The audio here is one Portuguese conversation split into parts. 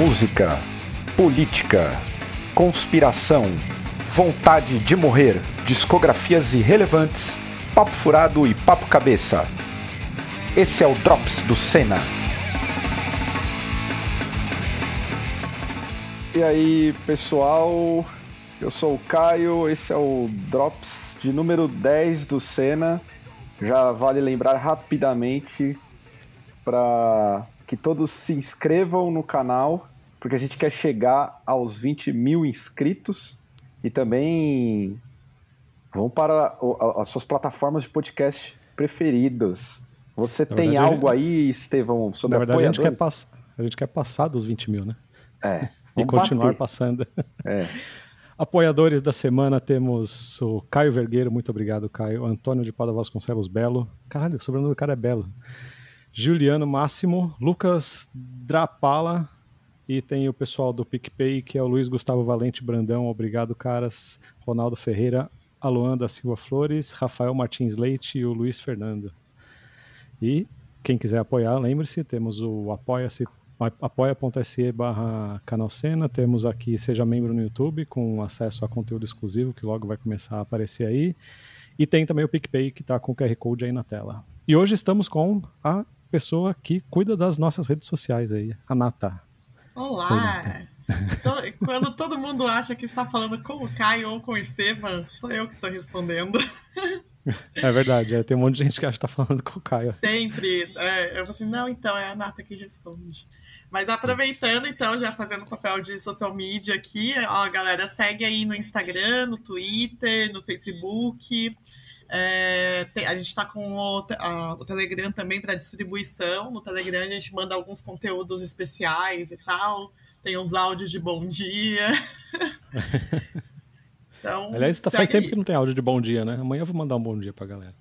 música, política, conspiração, vontade de morrer, discografias irrelevantes, papo furado e papo cabeça. Esse é o Drops do Senna. E aí, pessoal? Eu sou o Caio, esse é o Drops de número 10 do Senna. Já vale lembrar rapidamente para que todos se inscrevam no canal, porque a gente quer chegar aos 20 mil inscritos e também vão para as suas plataformas de podcast preferidas. Você Na tem verdade, algo aí, Estevão, sobre Na verdade, a gente, quer pass... a gente quer passar dos 20 mil, né? É. e continuar bater. passando. É. Apoiadores da semana temos o Caio Vergueiro, muito obrigado, Caio. Antônio de Pada Vasconcelos Belo. Caralho, o sobrenome do cara é Belo. Juliano Máximo, Lucas Drapala e tem o pessoal do PicPay, que é o Luiz Gustavo Valente Brandão, obrigado, caras. Ronaldo Ferreira, Aluan da Silva Flores, Rafael Martins Leite e o Luiz Fernando. E quem quiser apoiar, lembre-se, temos o apoia-se apoia.se barra temos aqui Seja Membro no YouTube, com acesso a conteúdo exclusivo, que logo vai começar a aparecer aí, e tem também o PicPay, que está com o QR Code aí na tela. E hoje estamos com a pessoa que cuida das nossas redes sociais aí, a Nata. Olá! Quando todo mundo acha que está falando com o Caio ou com o Estevam, sou eu que estou respondendo. É verdade, é, tem um monte de gente que acha que está falando com o Caio. Sempre. É, eu falo assim, não, então é a Nata que responde. Mas aproveitando, então, já fazendo papel de social media aqui, ó, galera, segue aí no Instagram, no Twitter, no Facebook. É, tem, a gente está com o, a, o, Telegram também para distribuição. No Telegram a gente manda alguns conteúdos especiais e tal. Tem uns áudios de bom dia. então, Aliás, tá, faz tempo que não tem áudio de bom dia, né? Amanhã eu vou mandar um bom dia pra galera.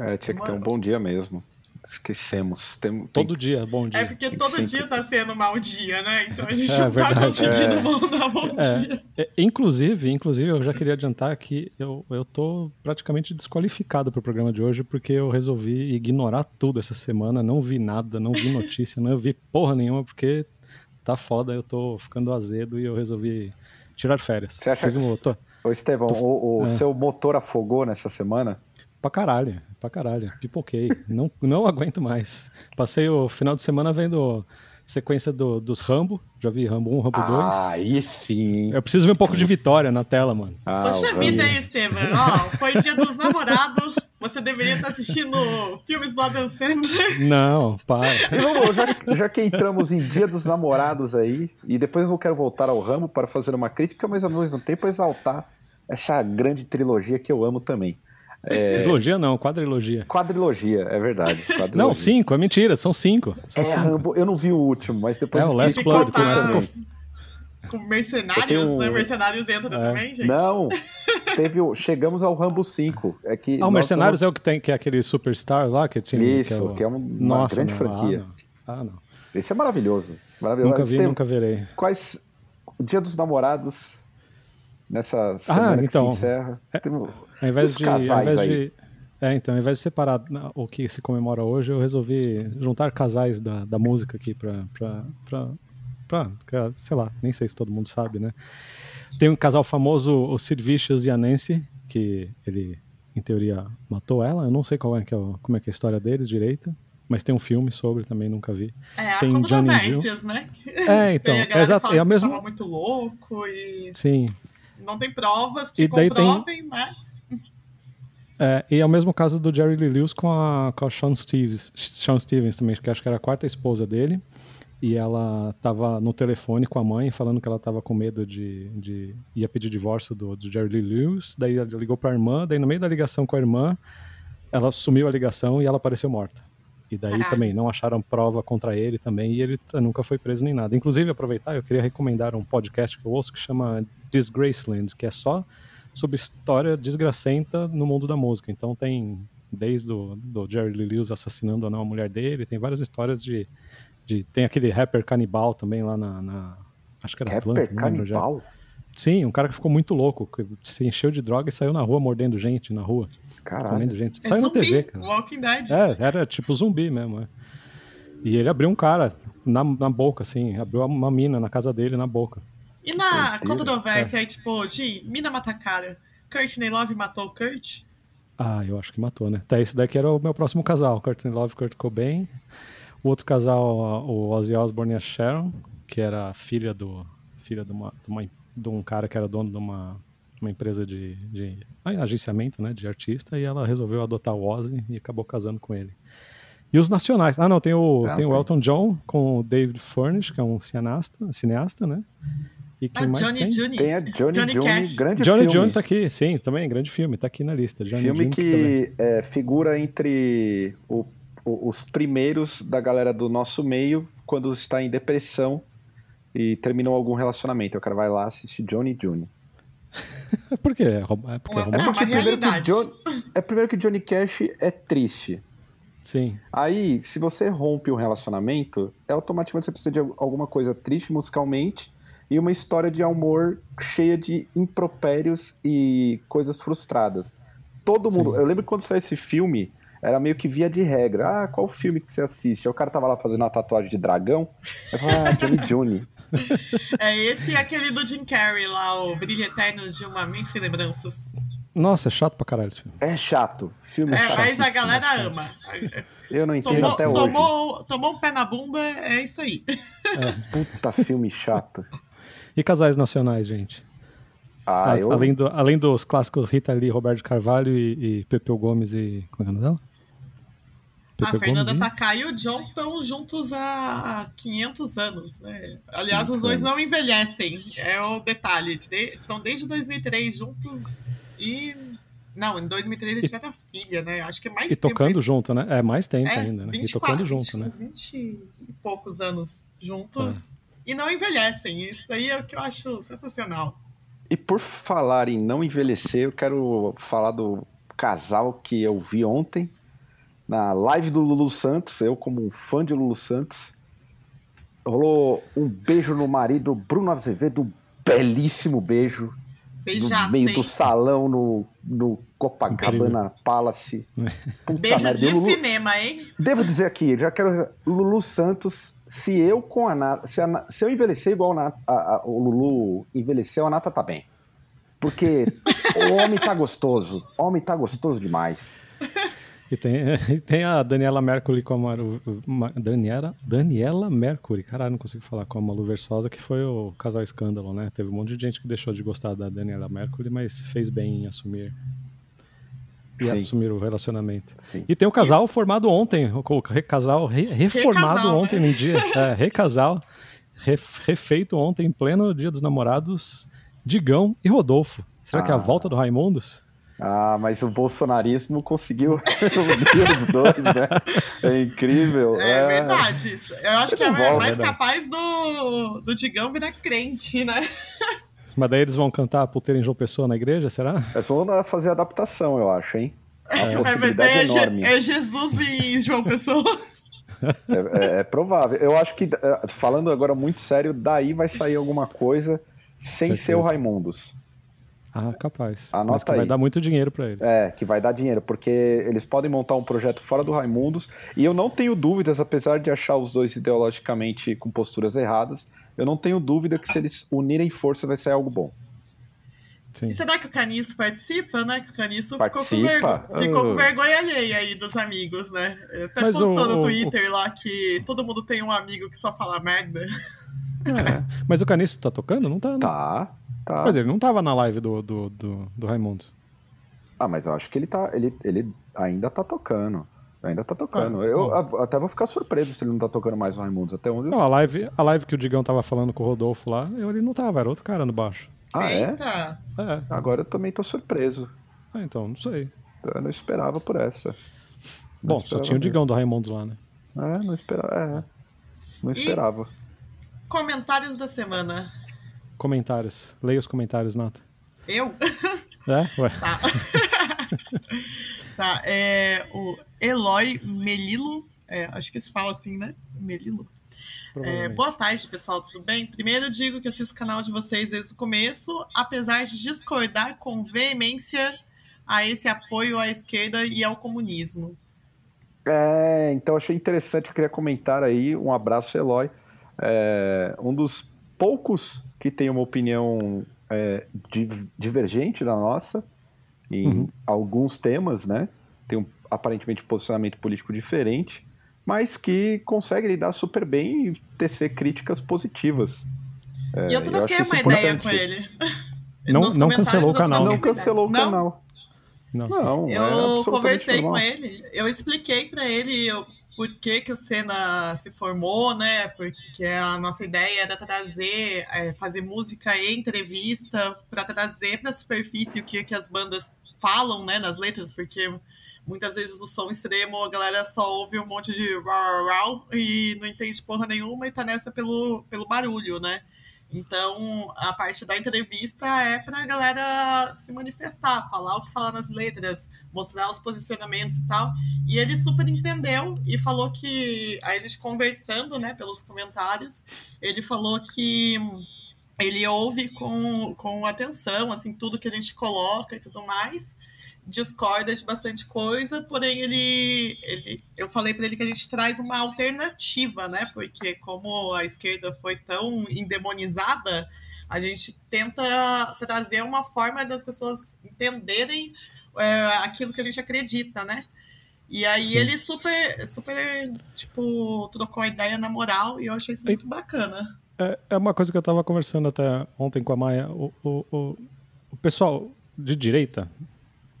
É, tinha que ter um bom dia mesmo. Esquecemos. Tem, todo tem... dia, bom dia. É porque todo sempre... dia tá sendo mau dia, né? Então a gente é, não tá conseguindo é... mandar bom é. dia. É, inclusive, inclusive, eu já queria adiantar que eu, eu tô praticamente desqualificado pro programa de hoje, porque eu resolvi ignorar tudo essa semana, não vi nada, não vi notícia, não vi porra nenhuma, porque tá foda, eu tô ficando azedo e eu resolvi tirar férias. Você acha Fiz um que... Ô, Estevão, tô... o, o é. seu motor afogou nessa semana? Pra caralho, pra caralho. Pipoquei. não, não aguento mais. Passei o final de semana vendo sequência do, dos Rambo. Já vi Rambo 1, Rambo 2. Ah, aí sim. Eu preciso ver um pouco de vitória na tela, mano. Ah, Poxa vida aí, Estevam. Ó, foi dia dos namorados. Você deveria estar assistindo filmes do Adam Sandler. Não, para. Não, já, já que entramos em dia dos namorados aí, e depois eu quero voltar ao Rambo para fazer uma crítica, mas ao mesmo tempo exaltar essa grande trilogia que eu amo também. É... Trilogia não, quadrilogia. Quadrilogia, é verdade. Quadrilogia. Não, cinco, é mentira, são cinco. São é, cinco. Rambo, eu não vi o último, mas depois... É, o Last Blood começa com... Com mercenários, um... né? Mercenários entra é. também, gente. Não, teve o... chegamos ao Rambo 5. É que ah, o Mercenários é o que tem, que é aquele Superstar lá que tinha. Isso, que é, o... que é uma Nossa, grande não, franquia. Ah, não. ah, não. Esse é maravilhoso. maravilhoso. Nunca vi, tem... nunca verei. Quais... O Dia dos Namorados, nessa semana ah, então, que se encerra. É... Tem... Ao invés de, ao invés de é, então, ao invés de separar o que se comemora hoje, eu resolvi juntar casais da, da música aqui pra, pra, pra, pra, sei lá, nem sei se todo mundo sabe, né? Tem um casal famoso, o Sid Vicious e a Nancy, que ele, em teoria, matou ela. Eu não sei qual é, que é, como é que é a história deles direito, mas tem um filme sobre, também nunca vi. É, tem Johnny Jill. né? É, então, é exato. É a mesma... muito louco e... Sim. Não tem provas que comprovem, tem... mas... É, e é o mesmo caso do Jerry Lee Lewis com a, com a Sean, Stevens, Sean Stevens também, que acho que era a quarta esposa dele. E ela estava no telefone com a mãe, falando que ela estava com medo de, de. ia pedir divórcio do, do Jerry Lee Lewis. Daí ela ligou para a irmã, daí no meio da ligação com a irmã, ela sumiu a ligação e ela apareceu morta. E daí também não acharam prova contra ele também, e ele nunca foi preso nem nada. Inclusive, aproveitar, eu queria recomendar um podcast que eu ouço que chama Disgraceland, que é só sobre história desgracenta no mundo da música. Então tem desde o do Jerry Lee Lewis assassinando ou não a mulher dele, tem várias histórias de, de tem aquele rapper canibal também lá na, na acho que era rapper Atlanta, canibal? Sim, um cara que ficou muito louco, que se encheu de droga e saiu na rua mordendo gente na rua. Caralho. Comendo gente. É saiu zumbi, na TV, cara. Walking Dead. É, era tipo zumbi mesmo. É. E ele abriu um cara na, na boca, assim. Abriu uma mina na casa dele, na boca. E na controvérsia aí, tipo, de mina mata cara, Courtney Love matou o Kurt? Ah, eu acho que matou, né? Até esse daqui era o meu próximo casal, Courtney Love e Kurt Cobain. O outro casal, o Ozzy Osbourne e a Sharon, que era filha do filha de, uma, de, uma, de um cara que era dono de uma, uma empresa de, de agenciamento, né, de artista, e ela resolveu adotar o Ozzy e acabou casando com ele. E os nacionais. Ah, não, tem o, ah, tem o Elton John com o David Furnish, que é um cineasta, cineasta né? E quem ah, mais Johnny tem? Johnny. Tem a Johnny Johnny, Johnny grande Johnny filme. Johnny tá aqui, sim, também, grande filme, tá aqui na lista. Johnny filme Johnny que é, figura entre o, o, os primeiros da galera do nosso meio quando está em depressão e terminou algum relacionamento. O cara vai lá assistir Johnny Johnny. Por quê? É, porque é, é, é porque primeiro que John, é primeiro que Johnny Cash é triste. Sim. Aí, se você rompe um relacionamento, é automaticamente você precisa de alguma coisa triste musicalmente e uma história de amor cheia de impropérios e coisas frustradas. Todo mundo. Sim. Eu lembro que quando saiu esse filme, era meio que via de regra. Ah, qual filme que você assiste? Aí o cara tava lá fazendo uma tatuagem de dragão. Eu falava, ah, Johnny Johnny. É esse e aquele do Jim Carrey lá, o Brilho Eterno de uma Mente Sem Lembranças. Nossa, é chato pra caralho esse filme. É chato. Filme é, mas a galera ama. Eu não entendo tomou, até hoje. Tomou, tomou um pé na bunda, é isso aí. É. Puta filme chato. E casais nacionais, gente? Ah, ah, eu... além, do, além dos clássicos Rita Lee, Roberto Carvalho e, e Pepeu Gomes e. Como é o nome dela? A Fernanda Gomes, Takai e o John estão juntos há 500 anos, né? Aliás, os dois não envelhecem, é o detalhe. Estão de, desde 2003 juntos e... Não, em 2003 eles tiveram a filha, né? Acho que é mais E tempo tocando junto, né? É mais tempo é, ainda, né? 24, e tocando junto, 20, né? 20 e poucos anos juntos é. e não envelhecem. Isso daí é o que eu acho sensacional. E por falar em não envelhecer, eu quero falar do casal que eu vi ontem, na live do Lulu Santos, eu como um fã de Lulu Santos, rolou um beijo no marido Bruno Azevedo, um belíssimo beijo. Beijaço, no meio do salão no, no Copacabana Incrível. Palace. Puta beijo merda. de Lulu... cinema, hein? Devo dizer aqui, já quero Lulu Santos, se eu com a Nata, se, a, se eu envelhecer igual a Nata, a, a, o Lulu envelheceu, a Nata tá bem. Porque o homem tá gostoso. O homem tá gostoso demais. E tem, e tem a Daniela Mercury como a Daniela, Daniela Mercury, caralho, não consigo falar, com a Malu Versosa, que foi o casal escândalo, né? Teve um monte de gente que deixou de gostar da Daniela Mercury, mas fez bem em assumir e Sim. assumir o relacionamento. Sim. E tem o casal formado ontem, o casal re, reformado recasal, ontem né? no dia, é, recasal, refeito ontem em pleno Dia dos Namorados, Digão e Rodolfo. Será ah. que é a volta do Raimundos? Ah, mas o bolsonarismo conseguiu unir os dois, né? É incrível. É, é... verdade. Eu acho que é volta, mais né? capaz do, do Digão virar crente, né? Mas daí eles vão cantar Puteira em João Pessoa na igreja, será? É só fazer adaptação, eu acho, hein? É, mas é, enorme. é Jesus em João Pessoa. É, é, é, provável. Eu acho que, é, falando agora muito sério, daí vai sair alguma coisa sem Certeza. ser o Raimundos. Ah, capaz. Anota Mas que aí. vai dar muito dinheiro para eles. É, que vai dar dinheiro, porque eles podem montar um projeto fora do Raimundos, e eu não tenho dúvidas, apesar de achar os dois ideologicamente com posturas erradas, eu não tenho dúvida que se eles unirem força vai sair algo bom. Sim. E será que o Caniço participa, né? Que o Caniço ficou, com, vergo... ficou com, vergonha alheia aí dos amigos, né? Até Mas postou o, no Twitter o... lá que todo mundo tem um amigo que só fala merda. É. Mas o Caniço tá tocando? Não tá, né? Tá. Tá. Mas ele não tava na live do, do, do, do, Raimundo. Ah, mas eu acho que ele tá. Ele, ele ainda tá tocando. Ainda tá tocando. Ah, eu até vou ficar surpreso se ele não tá tocando mais o Raimundo. Até onde Não, a live, a live que o Digão tava falando com o Rodolfo lá, ele não tava, era outro cara no baixo. Ah, é? Eita. é? Agora eu também tô surpreso. Ah, então, não sei. Eu não esperava por essa. Não Bom, só tinha o Digão do Raimundo lá, né? É, não esperava. É. Não esperava. E comentários da semana. Comentários. Leia os comentários, Nata. Eu? É? Ué. Tá. tá. É, o Eloy Melilo. É, acho que se fala assim, né? Melilo. É, boa tarde, pessoal, tudo bem? Primeiro digo que assisto o canal de vocês desde o começo, apesar de discordar com veemência a esse apoio à esquerda e ao comunismo. É, então achei interessante, eu queria comentar aí, um abraço, Eloy. É, um dos poucos que tem uma opinião é, divergente da nossa em uhum. alguns temas, né? Tem um aparentemente posicionamento político diferente, mas que consegue lidar super bem e tecer críticas positivas. É, e eu troquei uma importante. ideia com ele. Não, não cancelou o canal. Não cancelou o canal. Não. não eu é conversei normal. com ele, eu expliquei para ele por que, que o Senna se formou, né? Porque a nossa ideia era trazer, é, fazer música e entrevista para trazer para a superfície o que, que as bandas falam, né, nas letras, porque muitas vezes o som extremo a galera só ouve um monte de rau, rau, e não entende porra nenhuma e tá nessa pelo, pelo barulho, né? Então, a parte da entrevista é para a galera se manifestar, falar o que fala nas letras, mostrar os posicionamentos e tal. E ele super entendeu e falou que, aí a gente conversando, né, pelos comentários, ele falou que ele ouve com, com atenção, assim, tudo que a gente coloca e tudo mais, discorda de bastante coisa, porém ele, ele eu falei para ele que a gente traz uma alternativa, né? Porque como a esquerda foi tão endemonizada, a gente tenta trazer uma forma das pessoas entenderem é, aquilo que a gente acredita, né? E aí Sim. ele super, super, tipo, trocou a ideia na moral e eu achei isso muito bacana. É, é uma coisa que eu estava conversando até ontem com a Maia. O, o, o, o pessoal de direita,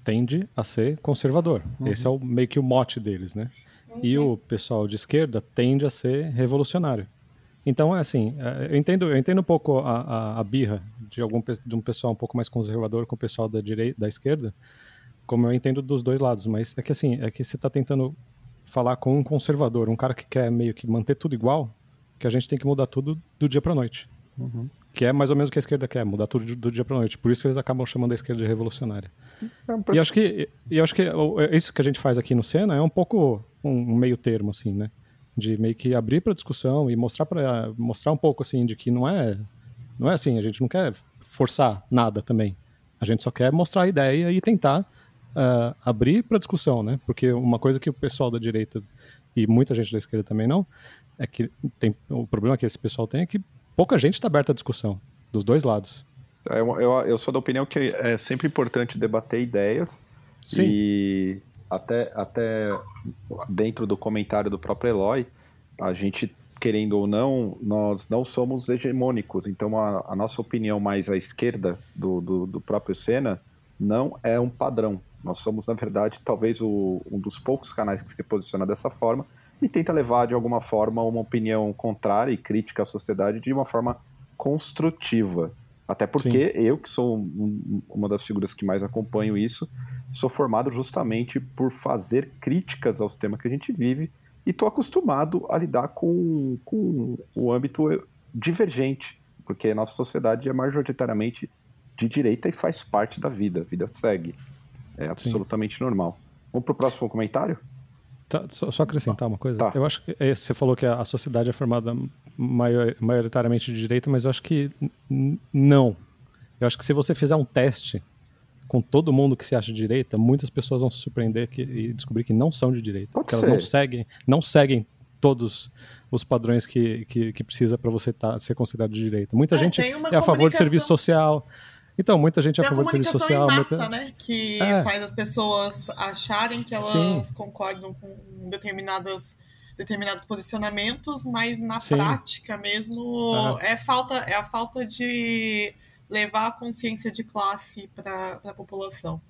tende a ser conservador. Uhum. Esse é o, meio que o mote deles, né? Uhum. E o pessoal de esquerda tende a ser revolucionário. Então, é assim, é, eu entendo, eu entendo um pouco a, a, a, birra de, algum, de um pessoal um pouco mais conservador com o pessoal da direita, da esquerda, como eu entendo dos dois lados, mas é que assim, é que você está tentando falar com um conservador, um cara que quer meio que manter tudo igual, que a gente tem que mudar tudo do dia para noite. Uhum. Que é mais ou menos o que a esquerda quer, mudar tudo do dia para noite. Por isso que eles acabam chamando a esquerda de revolucionária. É, e acho que, e acho que é, isso que a gente faz aqui no Senna é um pouco um meio termo, assim, né? De meio que abrir para discussão e mostrar para mostrar um pouco assim de que não é não é assim, a gente não quer forçar nada também. A gente só quer mostrar a ideia e tentar uh, abrir para discussão, né? Porque uma coisa que o pessoal da direita e muita gente da esquerda também não é que tem o problema que esse pessoal tem é que pouca gente está aberta à discussão dos dois lados. Eu, eu, eu, sou da opinião que é sempre importante debater ideias Sim. e até, até dentro do comentário do próprio Eloy, a gente, querendo ou não, nós não somos hegemônicos, então a, a nossa opinião mais à esquerda do, do, do, próprio Senna não é um padrão. Nós somos, na verdade, talvez o, um dos poucos canais que se posiciona dessa forma e tenta levar, de alguma forma, uma opinião contrária e crítica à sociedade de uma forma construtiva. Até porque Sim. eu, que sou um, uma das figuras que mais acompanho isso, sou formado justamente por fazer críticas ao sistema que a gente vive e estou acostumado a lidar com, com o âmbito divergente, porque a nossa sociedade é majoritariamente de direita e faz parte da vida, a vida segue. É absolutamente Sim. normal. Vamos para o próximo comentário? Tá, só, só, acrescentar uma coisa. Tá. Eu acho que é, você falou que a, sociedade é formada maior, maioritariamente de direita, mas eu acho que não. Eu acho que se você fizer um teste com todo mundo que se acha de direita, muitas pessoas vão se surpreender que, e descobrir que não são de direita. Pode elas não seguem, não seguem todos os padrões que, que, que precisa para você tá, ser considerado de direita. Muita é, gente é a favor de serviço social. Então, muita gente é a favor do serviço social. Em massa, muita... né? Que é. faz as pessoas acharem que elas Sim. concordam com determinadas determinados posicionamentos, mas na Sim. prática mesmo é. é falta é a falta de levar a consciência de classe para a população.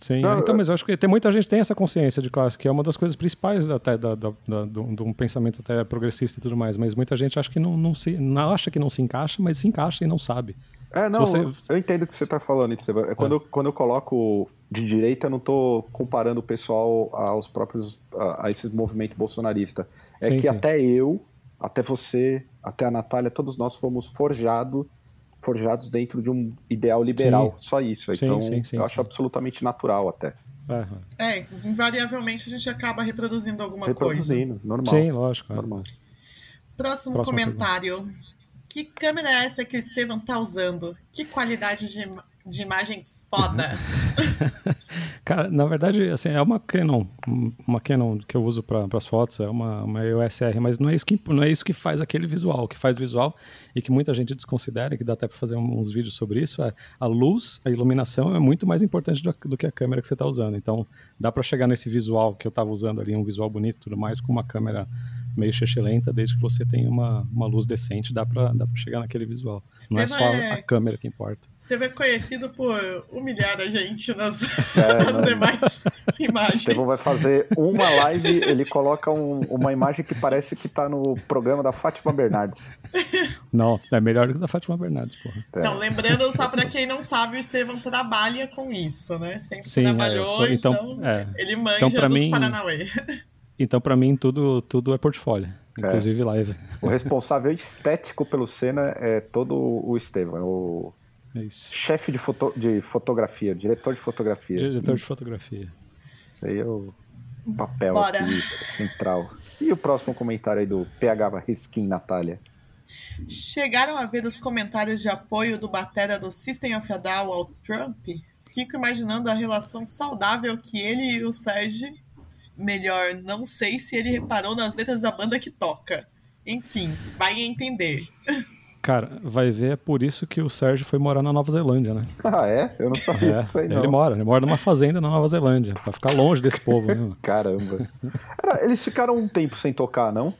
Sim, Não, então, mas eu acho que tem muita gente que tem essa consciência de classe, que é uma das coisas principais até da, da, da, de um pensamento até progressista e tudo mais, mas muita gente acha que não, não se não acha que não se encaixa, mas se encaixa e não sabe. É, não, você... eu entendo o que você está falando, É quando, é. Eu, quando eu coloco de direita, eu não estou comparando o pessoal aos próprios, a, a esse movimento bolsonarista. É sim, que sim. até eu, até você, até a Natália, todos nós fomos forjado, forjados dentro de um ideal liberal, sim. só isso. Então, eu acho absolutamente natural até. Uhum. É, invariavelmente a gente acaba reproduzindo alguma reproduzindo, coisa. Reproduzindo, normal. Sim, lógico. É. Normal. Próximo, Próximo comentário. Pergunta. Que câmera é essa que o Estevam tá usando? Que qualidade de, de imagem foda! Cara, na verdade, assim, é uma Canon, uma Canon que eu uso para as fotos, é uma, uma EOS R, mas não é, isso que, não é isso que faz aquele visual. O que faz visual e que muita gente desconsidera, que dá até para fazer uns vídeos sobre isso, é a luz, a iluminação é muito mais importante do, do que a câmera que você está usando. Então, dá para chegar nesse visual que eu estava usando ali, um visual bonito e tudo mais, com uma câmera meio lenta, desde que você tenha uma, uma luz decente, dá para dá chegar naquele visual. Não é só é... a câmera que importa. Você é conhecido por humilhar a gente nas, é, nas demais imagens. Estevão vai fazer uma live, ele coloca um, uma imagem que parece que está no programa da Fátima Bernardes. Não, é melhor do que da Fátima Bernardes, porra. É. Então, lembrando, só para quem não sabe, o Estevão trabalha com isso, né? Sempre Sim, é, trabalhou, é, sou, então, então é. ele manja então, dos mim, Paranauê. Então, para mim, tudo, tudo é portfólio, é. inclusive live. O responsável estético pelo Senna é todo o Estevão, o é chefe de, foto, de fotografia, diretor de fotografia. Diretor de fotografia. Isso aí é o papel aqui, central. E o próximo comentário aí do PH Riskin, Natália. Chegaram a ver os comentários de apoio do batera do System of a Down ao Trump? Fico imaginando a relação saudável que ele e o Sérgio melhor, não sei se ele reparou nas letras da banda que toca. Enfim, vai entender. Cara, vai ver, é por isso que o Sérgio foi morar na Nova Zelândia, né? Ah, é? Eu não sabia é, disso aí, não. Ele mora, ele mora numa fazenda na Nova Zelândia, pra ficar longe desse povo, né? Caramba. Cara, eles ficaram um tempo sem tocar, não?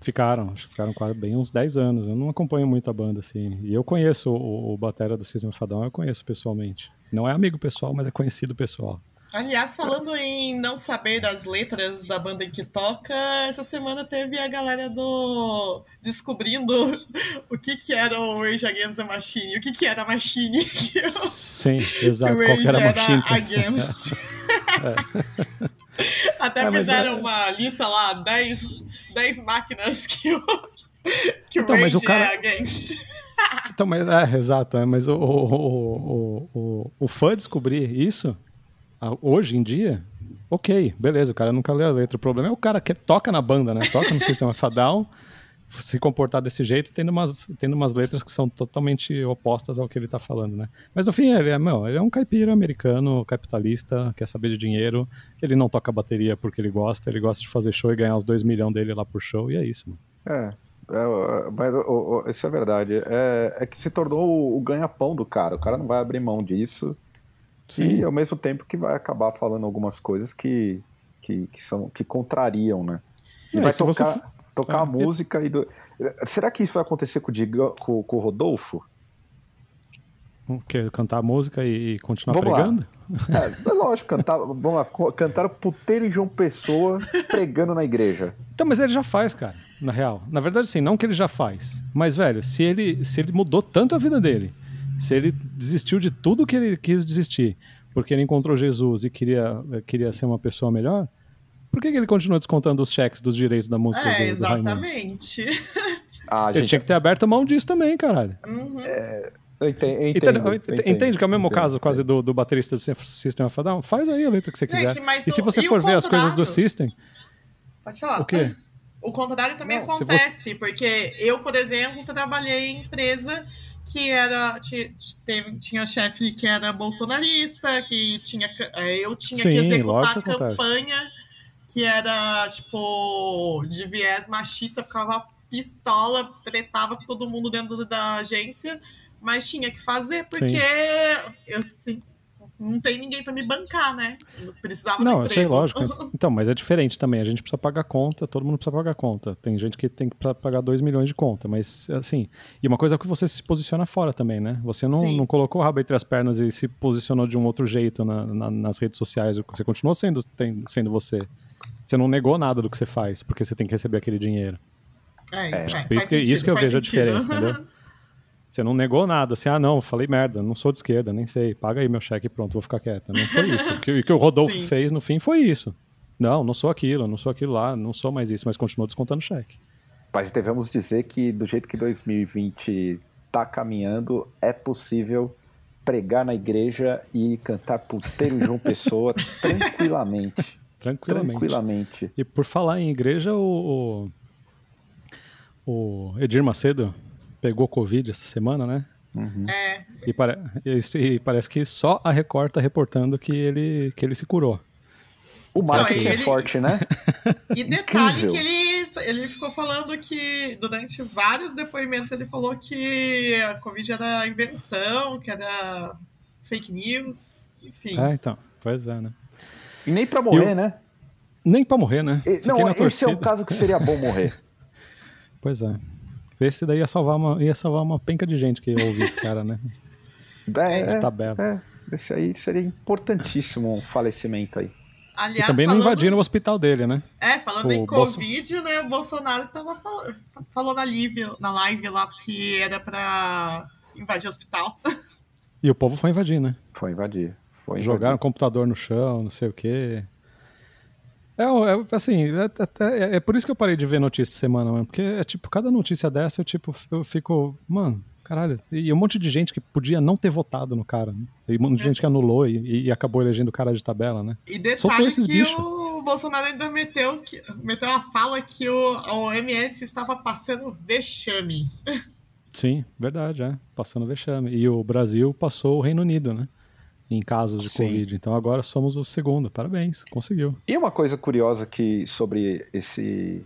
Ficaram, acho que ficaram quase bem uns 10 anos. Eu não acompanho muito a banda, assim. E eu conheço o, o batera do System Fadão, eu conheço pessoalmente. Não é amigo pessoal, mas é conhecido pessoal. Aliás, falando em não saber das letras da banda em que toca, essa semana teve a galera do descobrindo o que que era o Rage Against the Machine, o que que era a Machine. Sim, exato, qual era a Machine. Against. é. Até é, fizeram é... uma lista lá, 10, 10 máquinas que o, que então, o Rage o cara... é against. Então, mas, é, exato, é, mas o, o, o, o, o fã descobrir isso hoje em dia, ok, beleza, o cara nunca lê a letra. O problema é o cara que toca na banda, né? Toca no sistema Fadal, se comportar desse jeito, tendo umas, tendo umas letras que são totalmente opostas ao que ele tá falando, né? Mas no fim, ele é, meu, ele é um caipira americano, capitalista, quer saber de dinheiro, ele não toca bateria porque ele gosta, ele gosta de fazer show e ganhar os 2 milhões dele lá por show, e é isso, mano. É, é, mas isso é verdade. É, é que se tornou o ganha-pão do cara. O cara não vai abrir mão disso. Sim. E ao mesmo tempo que vai acabar falando algumas coisas que, que, que são, que contrariam, né? E é, vai tocar, você... tocar ah, a música e. Do... Será que isso vai acontecer com o, Diga, com, com o Rodolfo? O quê? Cantar a música e continuar vamos pregando? É, é, lógico, cantar, vamos lá, cantar o puteiro em João Pessoa pregando na igreja. Então, mas ele já faz, cara, na real. Na verdade, sim, não que ele já faz. Mas, velho, se ele, se ele mudou tanto a vida dele se ele desistiu de tudo que ele quis desistir, porque ele encontrou Jesus e queria, queria ser uma pessoa melhor, por que, que ele continua descontando os cheques dos direitos da música? É, do, exatamente. Ah, ele gente... tinha que ter aberto a mão disso também, caralho. Uhum. É, eu entendo, eu entendo, entende, entendo, entende que é o mesmo caso quase do, do baterista do System of a Down? Faz aí a letra que você quiser. Gente, e se você for ver as coisas do System... Pode falar. O quê? O contrário também Não, acontece, você... porque eu, por exemplo, trabalhei em empresa que era teve, tinha chefe que era bolsonarista, que tinha é, eu tinha Sim, que executar a campanha que era tipo de viés machista, ficava pistola, tretava com todo mundo dentro da agência, mas tinha que fazer porque Sim. eu não tem ninguém para me bancar, né? Eu precisava Não, eu sei, lógico. Então, mas é diferente também. A gente precisa pagar conta, todo mundo precisa pagar conta. Tem gente que tem que pagar 2 milhões de conta, mas assim. E uma coisa é que você se posiciona fora também, né? Você não, não colocou o rabo entre as pernas e se posicionou de um outro jeito na, na, nas redes sociais. Você continuou sendo, tem, sendo você. Você não negou nada do que você faz, porque você tem que receber aquele dinheiro. É, isso, é. é. Isso, que, sentido, isso que eu vejo sentido. a diferença, entendeu? Você não negou nada, assim, ah, não, falei merda, não sou de esquerda, nem sei, paga aí meu cheque e pronto, vou ficar quieta. Não foi isso. o que, que o Rodolfo Sim. fez no fim foi isso. Não, não sou aquilo, não sou aquilo lá, não sou mais isso, mas continuou descontando cheque. Mas devemos dizer que do jeito que 2020 está caminhando, é possível pregar na igreja e cantar puteiro João Pessoa tranquilamente. Tranquilamente. Tranquilamente. E por falar em igreja, o, o, o Edir Macedo pegou Covid essa semana, né? Uhum. É. E, pare... e, parece que só a Record tá reportando que ele, que ele se curou. O marketing é forte, né? E detalhe que ele, ele ficou falando que durante vários depoimentos ele falou que a Covid era invenção, que era fake news, enfim. É, então, pois é, né? E nem pra morrer, eu... né? Nem pra morrer, né? E, não, esse torcida. é um caso que seria bom morrer. pois é. Esse daí ia salvar uma, ia salvar uma penca de gente que ia ouvir esse cara, né? É, de tabela. É, esse aí seria importantíssimo um falecimento aí. Aliás, e também falando... não invadiram o hospital dele, né? É, falando o em Covid, Bolso... né? O Bolsonaro tava falando, falou na live, na live lá que era pra invadir o hospital. E o povo foi invadir, né? Foi invadir. Foi Jogaram o computador no chão, não sei o quê. É, é assim, é, é, é, por isso que eu parei de ver notícia semana, mano. Porque é tipo, cada notícia dessa eu tipo, eu fico, mano, caralho. E um monte de gente que podia não ter votado no cara. Né? E um monte de gente que anulou e, e acabou elegendo o cara de tabela, né? E detalhe esses que bichos. o Bolsonaro ainda meteu, que, meteu a fala que o, a OMS estava passando vexame. Sim, verdade, é. Passando vexame. E o Brasil passou o Reino Unido, né? Em casos de Sim. Covid. Então agora somos o segundo. Parabéns, conseguiu. E uma coisa curiosa que sobre esse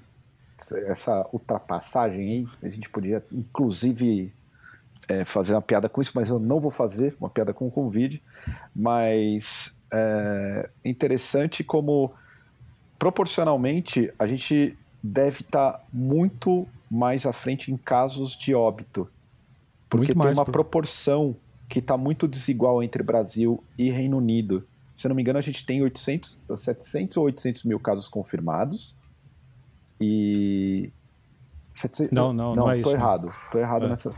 essa ultrapassagem aí, a gente podia inclusive é, fazer uma piada com isso, mas eu não vou fazer uma piada com o Covid. Mas é interessante como proporcionalmente a gente deve estar tá muito mais à frente em casos de óbito. Porque tem uma proporção que está muito desigual entre Brasil e Reino Unido. Se não me engano, a gente tem 800, 700 ou 800 mil casos confirmados. E. 700... Não, não, não, não é tô isso. errado. Tô errado é. nessa.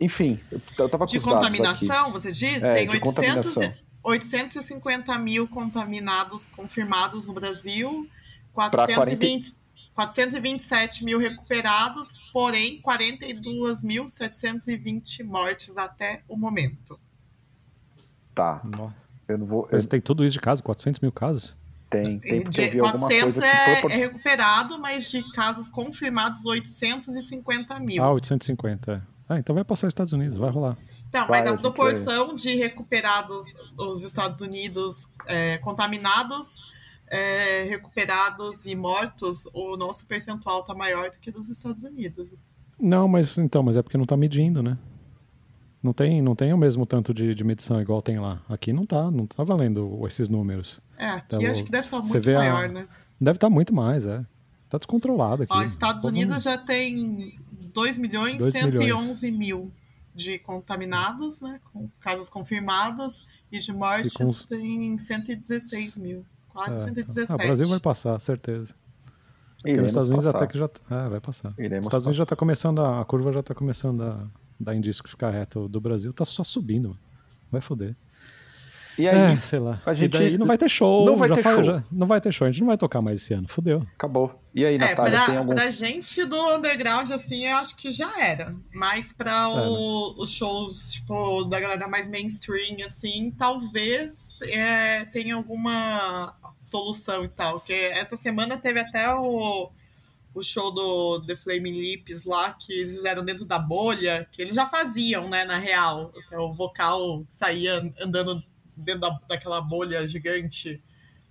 Enfim, eu tava com De contaminação, você diz? É, tem 800, 850 mil contaminados confirmados no Brasil, 420, 427 mil recuperados, porém 42.720 mortes até o momento. Tá. Eu não vou. Mas eu... tem tudo isso de casos? 400 mil casos? Tem, tem porque de, eu vi 400 é, propor... é, recuperado, mas de casos confirmados 850 mil. Ah, 850. É. Ah, então vai passar os Estados Unidos, vai rolar. Então, mas a proporção de recuperados os Estados Unidos é, contaminados é, recuperados e mortos, o nosso percentual está maior do que dos Estados Unidos. Não, mas então, mas é porque não está medindo, né? Não tem, não tem o mesmo tanto de, de medição igual tem lá. Aqui não tá, não tá valendo esses números. É, aqui então, acho que deve estar muito maior, a... né? Deve estar muito mais, é. Tá descontrolado aqui. Ó, Estados Todo Unidos mundo... já tem 2 milhões e 111 mil de contaminados, né? Com casos confirmados, e de mortes e com... tem 116 mil. Quase é, 117. Ah, o Brasil vai passar, certeza. Porque os Estados Unidos passar. até que já. É, vai passar. Iremos os Estados Unidos já está começando, a, a curva já está começando a dar indício que ficar reto. Do Brasil está só subindo, vai foder. E aí, é, sei lá. A gente... E daí não vai ter show. Não vai ter show. Já, não vai ter show. A gente não vai tocar mais esse ano. Fudeu. Acabou. E aí, é, Natália, pra, tem algum... pra gente do underground, assim, eu acho que já era. Mas pra é, o, né? os shows, tipo, da galera mais mainstream, assim, talvez é, tenha alguma solução e tal. Porque essa semana teve até o, o show do The Flaming Lips lá, que eles fizeram dentro da bolha, que eles já faziam, né, na real. O vocal saía andando dentro da, daquela bolha gigante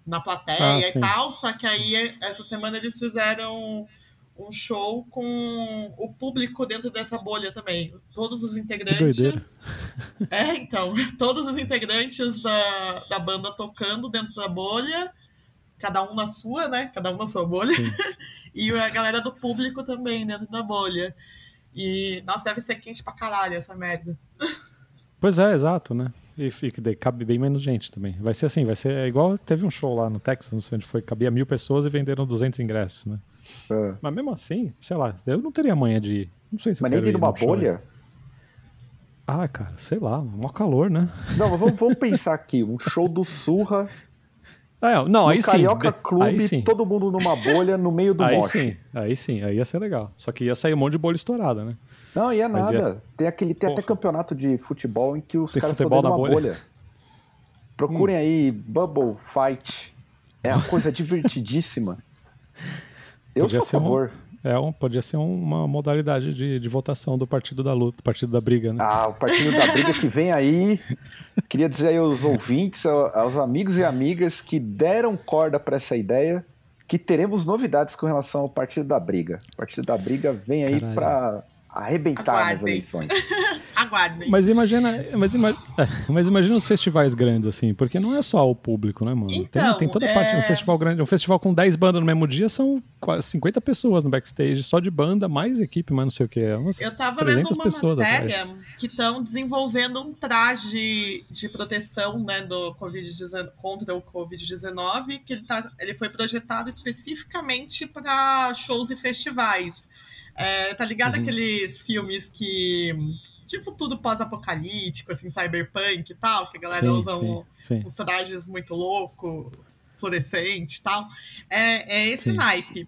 na plateia ah, e tal. Só que aí, essa semana, eles fizeram um show com o público dentro dessa bolha também. Todos os integrantes. É, então, todos os integrantes da, da banda tocando dentro da bolha cada um na sua, né? Cada um na sua bolha. e a galera do público também dentro da bolha. E, nossa, deve ser quente pra caralho essa merda. Pois é, exato, né? E fica, cabe bem menos gente também. Vai ser assim, vai ser é igual teve um show lá no Texas, não sei onde foi, cabia mil pessoas e venderam 200 ingressos, né? É. Mas mesmo assim, sei lá, eu não teria manha de ir. Não sei se Mas nem dentro de uma bolha? Ah, cara, sei lá, maior calor, né? Não, vamos, vamos pensar aqui, um show do Surra é, não, aí no sim. Carioca Clube, sim. todo mundo numa bolha no meio do aí moche. Sim, aí sim, aí ia ser legal. Só que ia sair um monte de bolha estourada, né? Não, ia nada. Ia... Tem, aquele, tem até campeonato de futebol em que os tem caras estão dentro de uma bolha. bolha. Procurem hum. aí Bubble Fight. É uma coisa divertidíssima. Eu Podia sou a favor. É um, podia ser uma modalidade de, de votação do partido da luta, partido da briga, né? Ah, o partido da briga que vem aí. Queria dizer aí aos ouvintes, aos amigos e amigas que deram corda para essa ideia, que teremos novidades com relação ao partido da briga. O partido da briga vem aí para arrebentar Aguardem. nas eleições. Aguardem. Mas imagina, mas, ima, é, mas imagina os festivais grandes, assim, porque não é só o público, né, mano? Então, tem, tem toda é... parte. Um festival grande, um festival com 10 bandas no mesmo dia são quase 50 pessoas no backstage, só de banda, mais equipe, mais não sei o que. É umas Eu tava lendo uma pessoas matéria atrás. que estão desenvolvendo um traje de proteção né, do COVID contra o Covid-19, que ele, tá, ele foi projetado especificamente para shows e festivais. É, tá ligado uhum. aqueles filmes que. Tipo tudo pós-apocalíptico, assim, cyberpunk e tal, que a galera sim, usa sim, um, sim. uns trajes muito louco, fluorescente e tal. É, é esse naipe.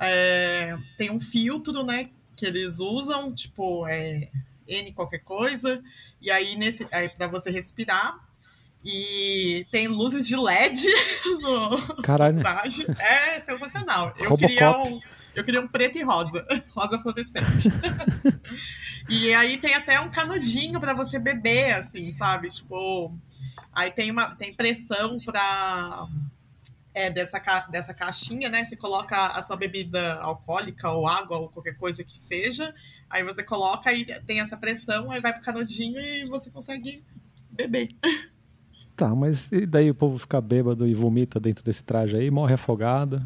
É, tem um filtro, né, que eles usam, tipo, é, N qualquer coisa, e aí nesse aí para você respirar. E tem luzes de LED no, Caralho. traje. É sensacional. Eu Robocop. queria um eu queria um preto e rosa. Rosa fluorescente. e aí tem até um canudinho para você beber, assim, sabe? Tipo. Aí tem, uma, tem pressão para é, dessa, dessa caixinha, né? Você coloca a sua bebida alcoólica ou água ou qualquer coisa que seja. Aí você coloca e tem essa pressão, aí vai pro canudinho e você consegue beber. Tá, mas e daí o povo fica bêbado e vomita dentro desse traje aí, morre afogado?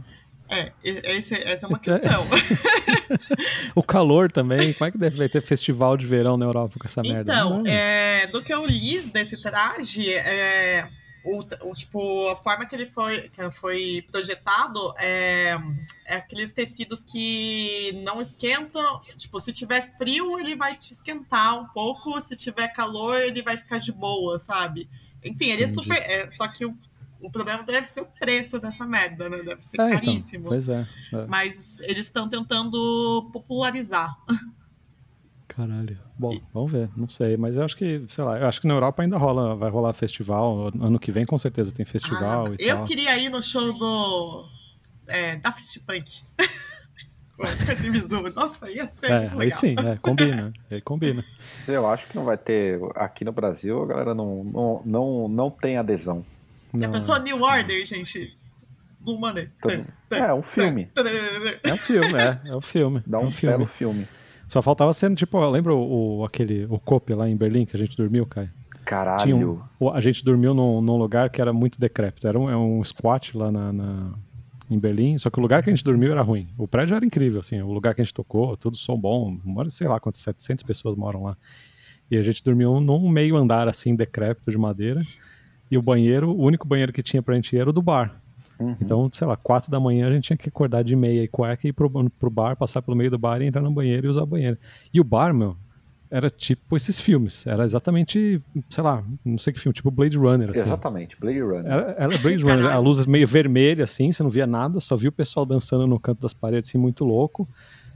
É, esse, essa é uma questão. o calor também, como é que deve ter festival de verão na Europa com essa merda? Então, é, do que eu li desse traje, é, o, o, tipo, a forma que ele foi, que foi projetado é, é aqueles tecidos que não esquentam. Tipo, se tiver frio, ele vai te esquentar um pouco, se tiver calor, ele vai ficar de boa, sabe? Enfim, ele é Entendi. é super. É, só que o problema deve ser o preço dessa merda, né? Deve ser é, então, caríssimo. Então, pois é, é. Mas eles estão tentando popularizar. Caralho. Bom, e... vamos ver, não sei, mas eu acho que, sei lá, eu acho que na Europa ainda rola, vai rolar festival. Ano que vem com certeza tem festival ah, e eu tal. Eu queria ir no show do é, Daft Punk. com esse visu. Nossa, ia ser é, Aí sim, é, combina, aí combina. Eu acho que não vai ter, aqui no Brasil, a galera não, não, não, não tem adesão. Já pensou New Order, gente? Blue Money. É, um filme. É um filme, é. É um filme. Dá um, é um filme. filme. Só faltava sendo, tipo, lembra o, o, aquele, o Cope lá em Berlim que a gente dormiu, Caio? Caralho. Um, a gente dormiu num, num, lugar que era muito decrépito. Era um, é um squat lá na, na, em Berlim, só que o lugar que a gente dormiu era ruim. O prédio era incrível, assim, o lugar que a gente tocou, tudo som bom, mora, sei lá quantas, 700 pessoas moram lá. E a gente dormiu num meio andar, assim, decrépito de madeira. E o banheiro, o único banheiro que tinha pra gente ir era o do bar. Uhum. Então, sei lá, quatro da manhã a gente tinha que acordar de meia e cueca e ir pro, pro bar, passar pelo meio do bar e entrar no banheiro e usar o banheiro. E o bar, meu, era tipo esses filmes. Era exatamente, sei lá, não sei que filme, tipo Blade Runner. Assim. Exatamente, Blade Runner. Era, era Blade Runner, a luz meio vermelha, assim, você não via nada, só via o pessoal dançando no canto das paredes, assim, muito louco.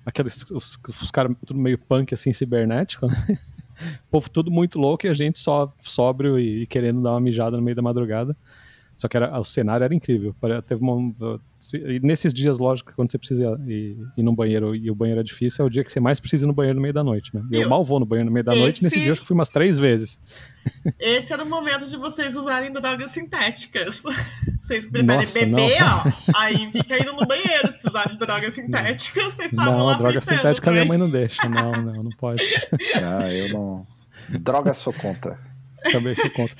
Aqueles, os, os caras tudo meio punk, assim, cibernético, né? Povo tudo muito louco e a gente só sóbrio e, e, querendo dar uma mijada no meio da madrugada. Só que era, o cenário era incrível. Teve uma, nesses dias, lógico, quando você precisa ir, ir no banheiro e o banheiro é difícil, é o dia que você mais precisa ir no banheiro no meio da noite, né? Eu, eu mal vou no banheiro no meio da esse... noite, nesse dia eu acho que fui umas três vezes. Esse era o momento de vocês usarem drogas sintéticas. Vocês preferem Nossa, beber, não. ó, aí fica indo no banheiro. Se usarem drogas sintéticas, vocês estavam não, lá droga sintética minha mãe não deixa. Não, não, não pode. Ah, eu não... Droga sou contra. Também sou contra.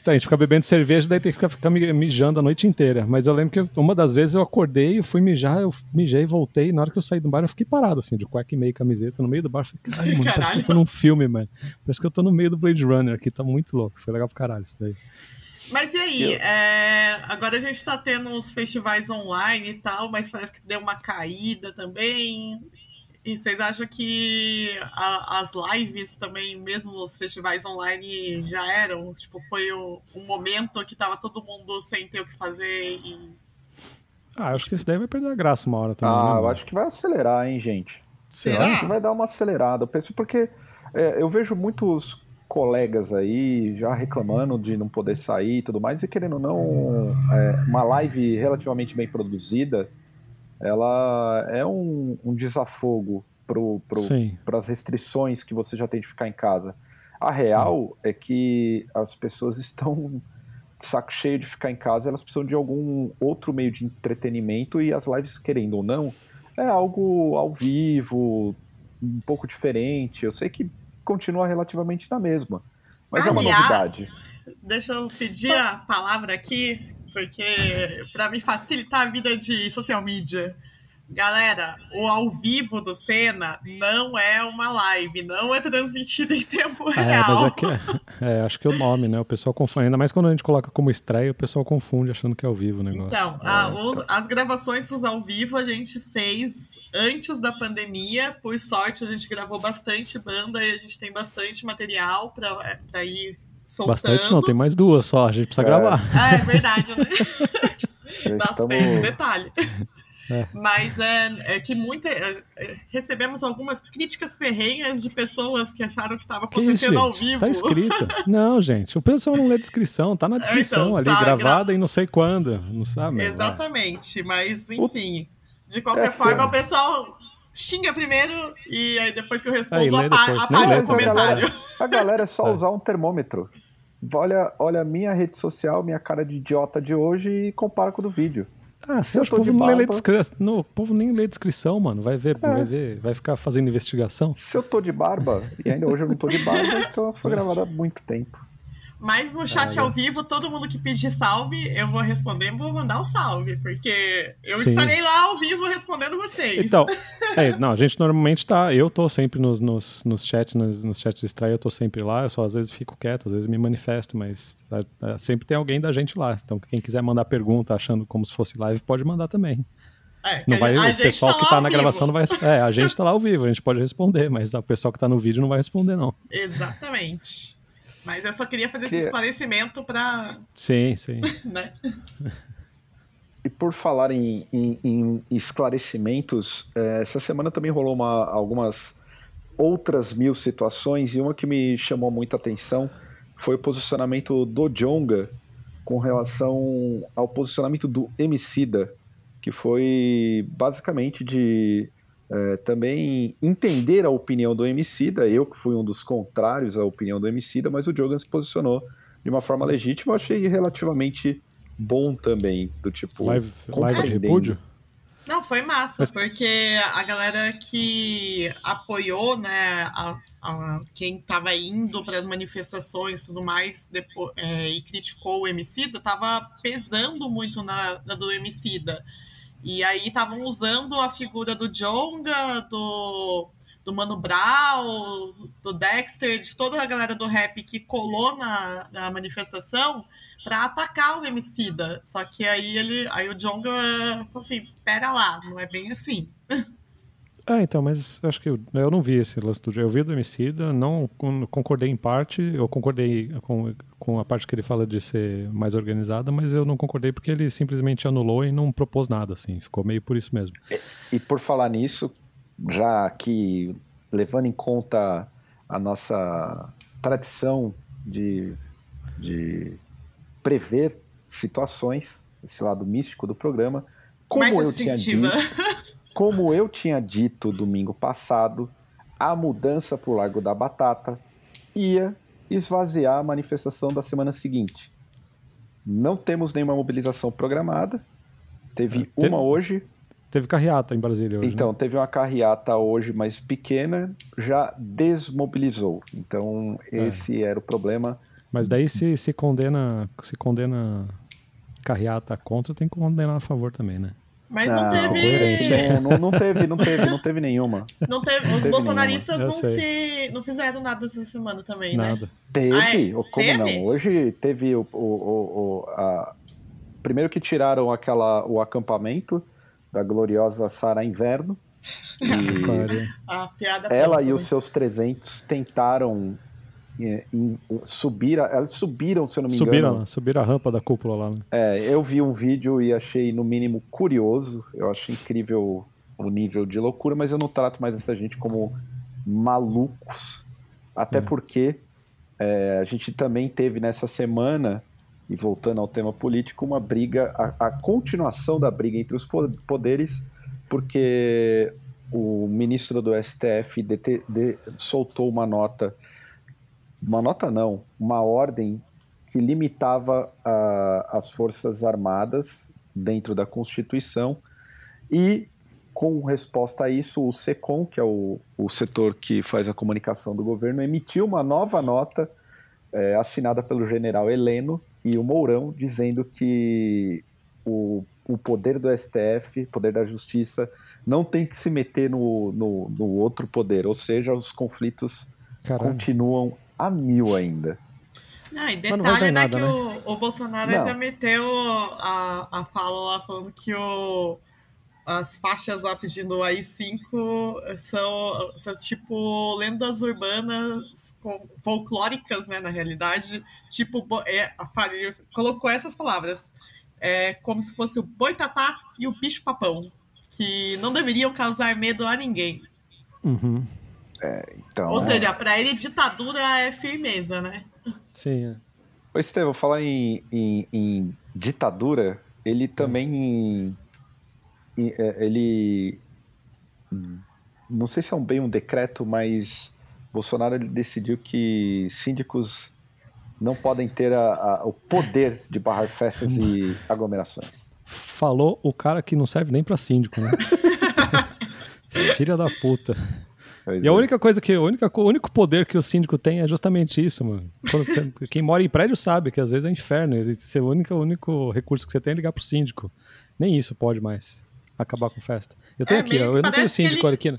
Então, a gente fica bebendo cerveja, daí tem que ficar, ficar mijando a noite inteira. Mas eu lembro que uma das vezes eu acordei, eu fui mijar, eu mijei, voltei. Na hora que eu saí do bar, eu fiquei parado, assim, de cueca e meio camiseta, no meio do bar. Eu falei, caralho, mano, parece que eu tô num filme, mano. Parece que eu tô no meio do Blade Runner aqui, tá muito louco. Foi legal pro caralho isso daí. Mas e aí? Eu... É... Agora a gente tá tendo uns festivais online e tal, mas parece que deu uma caída também. E vocês acham que a, as lives também, mesmo os festivais online, já eram? Tipo, foi o, um momento que tava todo mundo sem ter o que fazer e... Ah, acho que isso daí vai perder a graça uma hora também. Ah, né? eu acho que vai acelerar, hein, gente. Será? Eu acho que vai dar uma acelerada. Eu penso porque é, eu vejo muitos colegas aí já reclamando de não poder sair e tudo mais, e querendo ou não, é, uma live relativamente bem produzida ela é um, um desafogo para as restrições que você já tem de ficar em casa. A real Sim. é que as pessoas estão de saco cheio de ficar em casa, elas precisam de algum outro meio de entretenimento e as lives, querendo ou não, é algo ao vivo, um pouco diferente. Eu sei que continua relativamente na mesma, mas Aliás, é uma novidade. Deixa eu pedir a palavra aqui, porque para me facilitar a vida de social media. Galera, o ao vivo do Senna não é uma live, não é transmitido em tempo real. É, mas é que, é, acho que é o nome, né? O pessoal confunde, ainda mais quando a gente coloca como estreia, o pessoal confunde achando que é ao vivo o negócio. Então, é, a, os, as gravações dos ao vivo a gente fez antes da pandemia, por sorte a gente gravou bastante banda e a gente tem bastante material para é, ir soltando. Bastante não, tem mais duas só, a gente precisa é. gravar. Ah, é verdade, né? Bastante estamos... detalhe. É. Mas é, é que muita, é, é, recebemos algumas críticas ferrenhas de pessoas que acharam que estava acontecendo isso, ao vivo. Tá escrito. Não, gente, o pessoal não lê descrição, tá na é, descrição então, ali, tá gravada gra... e não sei quando, não sabe? Exatamente, mas enfim, de qualquer forma, o pessoal xinga primeiro e aí depois que eu respondo, aí, apaga, apaga o comentário. A galera, a galera é só usar um termômetro. Olha, olha a minha rede social, minha cara de idiota de hoje e compara com o do vídeo. Ah, acha que o povo, não lê descrição, não, o povo nem lê descrição, mano. Vai ver, é. vai ver, vai ficar fazendo investigação. Se eu tô de barba, e ainda hoje eu não tô de barba, então foi gravado há muito tempo. Mas no chat ah, ao vivo, todo mundo que pedir salve, eu vou responder, vou mandar um salve, porque eu Sim. estarei lá ao vivo respondendo vocês. Então, é, não, a gente normalmente tá, eu tô sempre nos, nos, nos chats, nos, nos chats de estreia, eu tô sempre lá, eu só às vezes fico quieto, às vezes me manifesto, mas tá, tá, sempre tem alguém da gente lá. Então, quem quiser mandar pergunta achando como se fosse live, pode mandar também. É, não vai, o pessoal tá que tá na vivo. gravação não vai É, a gente tá lá ao vivo, a gente pode responder, mas o pessoal que tá no vídeo não vai responder, não. Exatamente. Mas eu só queria fazer que... esse esclarecimento para. Sim, sim. né? E por falar em, em, em esclarecimentos, é, essa semana também rolou uma, algumas outras mil situações e uma que me chamou muita atenção foi o posicionamento do Jonga com relação ao posicionamento do Emicida, que foi basicamente de é, também entender a opinião do Emicida, eu que fui um dos contrários à opinião do Emicida, mas o Jogan se posicionou de uma forma legítima, eu achei relativamente bom também, do tipo... Live, live de repúdio? Não, foi massa, mas... porque a galera que apoiou, né, a, a quem estava indo para as manifestações e tudo mais, depois, é, e criticou o Emicida, estava pesando muito na, na do Emicida. E aí estavam usando a figura do Jonga, do, do Mano Brown, do Dexter, de toda a galera do rap que colou na, na manifestação para atacar o Emicida. Só que aí ele, aí o Jonga falou assim, pera lá, não é bem assim. É, então, mas acho que eu, eu não vi esse lance do Eu vi do Emicida, não concordei em parte, eu concordei com, com a parte que ele fala de ser mais organizada, mas eu não concordei porque ele simplesmente anulou e não propôs nada, assim, ficou meio por isso mesmo. E, e por falar nisso, já que levando em conta a nossa tradição de, de prever situações, esse lado místico do programa, como mais eu tinha dito como eu tinha dito domingo passado, a mudança para o Largo da Batata ia esvaziar a manifestação da semana seguinte. Não temos nenhuma mobilização programada. Teve é, uma hoje. Teve carreata em Brasília hoje. Então, né? teve uma carreata hoje mais pequena, já desmobilizou. Então, é. esse é. era o problema. Mas daí se, se condena se condena carreata contra, tem que condenar a favor também, né? Mas não, não teve. Não, não, não, teve, não teve, não teve nenhuma. Não teve. Os teve bolsonaristas não, se, não fizeram nada essa semana também, né? nada. né? Teve, ah, é? como teve? não? Hoje teve o, o, o, o a... primeiro que tiraram aquela, o acampamento da gloriosa Sara Inverno. E ela e os seus 300 tentaram em, subir, elas subiram, se eu não me subiram, engano. Subiram a rampa da cúpula lá. Né? É, eu vi um vídeo e achei no mínimo curioso. Eu acho incrível o nível de loucura, mas eu não trato mais essa gente como malucos. Até é. porque é, a gente também teve nessa semana, e voltando ao tema político, uma briga, a, a continuação da briga entre os poderes porque o ministro do STF de, de, soltou uma nota, uma nota não, uma ordem que limitava a, as forças armadas dentro da Constituição e com resposta a isso, o SECOM, que é o, o setor que faz a comunicação do governo, emitiu uma nova nota é, assinada pelo general Heleno e o Mourão, dizendo que o, o poder do STF, poder da justiça, não tem que se meter no, no, no outro poder, ou seja, os conflitos Caramba. continuam a mil ainda. Não, e detalhe, não né, nada, que né? O, o Bolsonaro não. ainda meteu a, a fala lá falando que o as faixas lá pedindo AI-5 são, são tipo lendas urbanas folclóricas, né, na realidade. Tipo, é, a Faria colocou essas palavras, é, como se fosse o boitatá e o bicho-papão, que não deveriam causar medo a ninguém. Uhum. É, então, Ou é... seja, para ele ditadura é firmeza, né? Sim. É. Ô, Estevão, falar em, em, em ditadura, ele também é, ele não sei se é um bem um decreto, mas Bolsonaro ele decidiu que síndicos não podem ter a, a, o poder de barrar festas e aglomerações. Falou o cara que não serve nem para síndico, né? Filha da puta. Pois e a é. única coisa que, a única, o único poder que o síndico tem é justamente isso, mano. Você, quem mora em prédio sabe que às vezes é inferno. O único, o único recurso que você tem é ligar pro síndico. Nem isso pode mais acabar com festa. Eu tenho é, aqui, eu não tenho síndico ele... aqui. Né?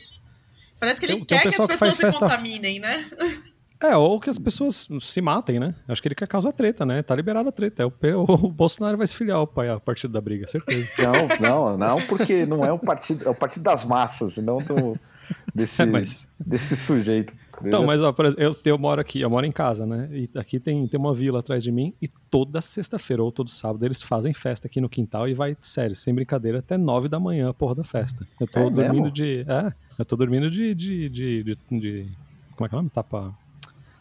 Parece que ele tem, quer tem um que as pessoas se festa... contaminem, né? É, ou que as pessoas se matem, né? Acho que ele quer causar treta, né? Tá liberada a treta. É o, o, Bolsonaro vai se filiar ao pai a partir da briga, certeza. Não, não, não, porque não é o partido, é o partido das massas, não do, desse, é, mas... desse sujeito. Então, mas ó, eu, eu moro aqui, eu moro em casa, né? E aqui tem, tem uma vila atrás de mim e toda sexta-feira ou todo sábado eles fazem festa aqui no quintal e vai, sério, sem brincadeira, até nove da manhã a porra da festa. Eu tô é dormindo mesmo? de. É, eu tô dormindo de. de, de, de, de como é que é o nome? Tapa.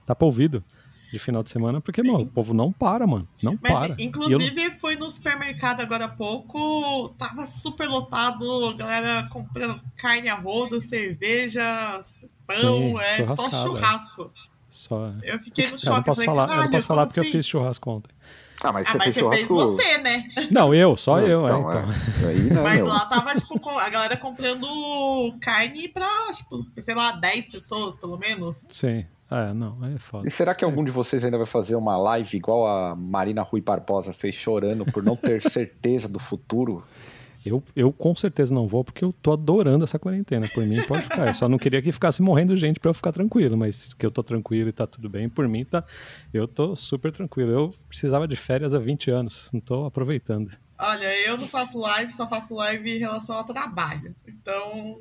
Tapa ouvido de final de semana, porque, mano, o povo não para, mano. Não Mas, para. Inclusive, eu... fui no supermercado agora há pouco, tava super lotado, galera comprando carne a rodo, cerveja, pão, Sim, é só churrasco. Só... Eu fiquei no choque. Eu não posso falar, eu não posso falar porque assim? eu fiz churrasco ontem. Ah, mas ah, você, mas fez, você churrasco... fez você, né? Não, eu, só eu. Então, é, então. É. Aí, não, mas meu. lá tava, tipo, a galera comprando carne pra, tipo, sei lá, 10 pessoas, pelo menos. Sim. É, não, é foda. E será que algum de vocês ainda vai fazer uma live igual a Marina Rui Barbosa fez chorando por não ter certeza do futuro? Eu, eu com certeza não vou, porque eu tô adorando essa quarentena. Por mim, pode ficar. Eu só não queria que ficasse morrendo gente para eu ficar tranquilo, mas que eu tô tranquilo e tá tudo bem, por mim tá. Eu tô super tranquilo. Eu precisava de férias há 20 anos, não tô aproveitando. Olha, eu não faço live, só faço live em relação ao trabalho. Então,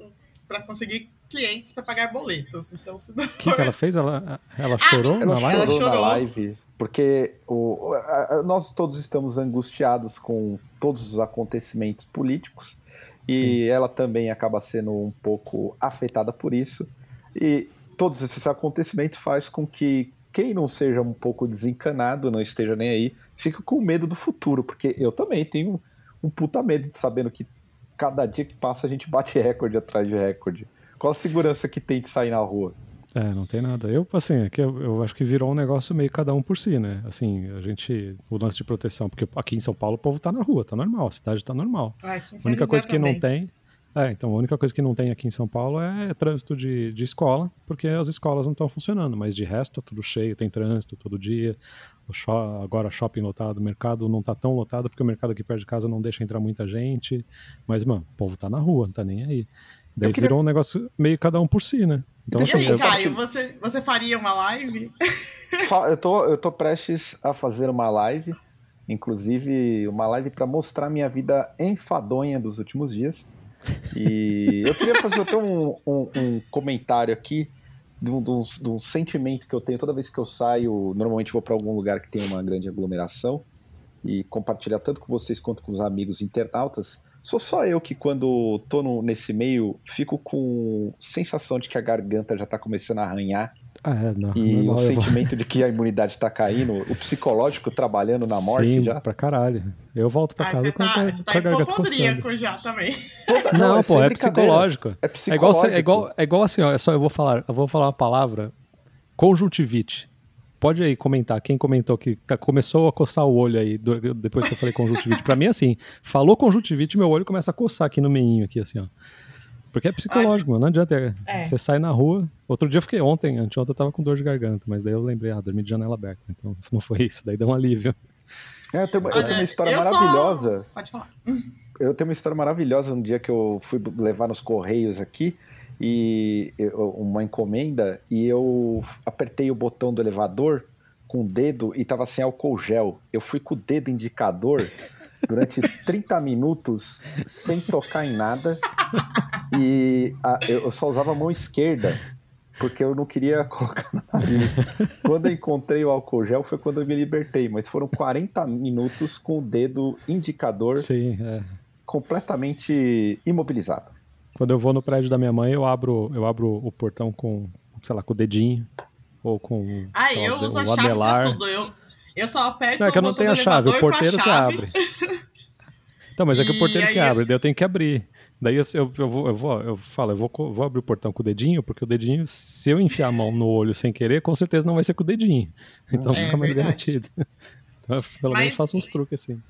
para conseguir clientes para pagar boletos. Então, se não O que, que ela fez? Ela, ela ah, chorou na live? Ela chorou na live, porque o, a, nós todos estamos angustiados com todos os acontecimentos políticos e Sim. ela também acaba sendo um pouco afetada por isso. E todos esses acontecimentos faz com que quem não seja um pouco desencanado, não esteja nem aí, fique com medo do futuro, porque eu também tenho um puta medo de sabendo que cada dia que passa a gente bate recorde atrás de recorde. Qual a segurança que tem de sair na rua? É, não tem nada. Eu, assim, é que eu, eu, acho que virou um negócio meio cada um por si, né? Assim, a gente. O lance de proteção, porque aqui em São Paulo o povo tá na rua, tá normal, a cidade tá normal. Ah, a única coisa que também. não tem. É, então a única coisa que não tem aqui em São Paulo é trânsito de, de escola, porque as escolas não estão funcionando, mas de resto tá tudo cheio, tem trânsito todo dia. Agora shopping lotado, o mercado não tá tão lotado, porque o mercado aqui perto de casa não deixa entrar muita gente. Mas, mano, o povo tá na rua, não tá nem aí. Daí queria... virou um negócio meio cada um por si, né? Então, e assim, aí, Caio, você, você faria uma live? eu, tô, eu tô prestes a fazer uma live, inclusive uma live para mostrar minha vida enfadonha dos últimos dias. E eu queria fazer até um, um, um comentário aqui de um, de, um, de um, sentimento que eu tenho toda vez que eu saio. Normalmente vou para algum lugar que tem uma grande aglomeração e compartilhar tanto com vocês quanto com os amigos internautas Sou só eu que, quando tô no, nesse meio, fico com sensação de que a garganta já tá começando a arranhar Ah, é, não, e normal, o eu vou- sentimento de que a imunidade está caindo, o psicológico trabalhando na morte Sim, já. pra caralho. Eu volto pra Ah, casa você com, a- tá, você com tá a garganta coçando. já também. Toda- Não, é pô, é psicológico. É É igual, psicológico. é, igual, é igual assim, ó, é só eu vou falar, eu vou falar uma palavra, conjuntivite. Pode aí comentar, quem comentou que tá- começou a coçar o olho aí do- depois que eu falei conjuntivite. pra mim, assim, falou conjuntivite, meu olho começa a coçar aqui no meinho, aqui, assim, ó. Porque é psicológico, não adianta. É. Você sai na rua. Outro dia eu fiquei ontem, anteontem eu tava com dor de garganta, mas daí eu lembrei, ah, dormi de janela aberta. Então não foi isso, daí deu um alívio. É, eu, tenho, uma- eu tenho uma história Eu só- maravilhosa. Pode falar. Eu tenho uma história maravilhosa um dia que eu fui levar nos correios aqui e eu- uma encomenda e eu apertei o botão do elevador com o dedo e tava sem álcool gel. Eu fui com o dedo indicador durante 30 minutos sem tocar em nada e a- eu eu só usava a mão esquerda porque eu não queria colocar no nariz. Quando eu encontrei o álcool gel foi quando eu me libertei, mas foram 40 minutos com o dedo indicador Sim, é. completamente imobilizado. Quando eu vou no prédio da minha mãe, eu abro, eu abro o portão com, sei lá, com o dedinho. Ou com Ah, lá, eu o uso a o chave anelar. pra tudo. Eu, eu só aperto Não, é que eu não tenho a chave, o porteiro que abre. Então, mas é que o porteiro que abre, daí eu tenho que abrir. Daí eu, eu, eu vou, eu vou, eu falo, eu vou, vou abrir o portão com o dedinho, porque o dedinho, se eu enfiar a mão no olho sem querer, com certeza não vai ser com o dedinho. Então É fica mais verdade. garantido. Então, eu, pelo Mas- menos faço uns truques assim.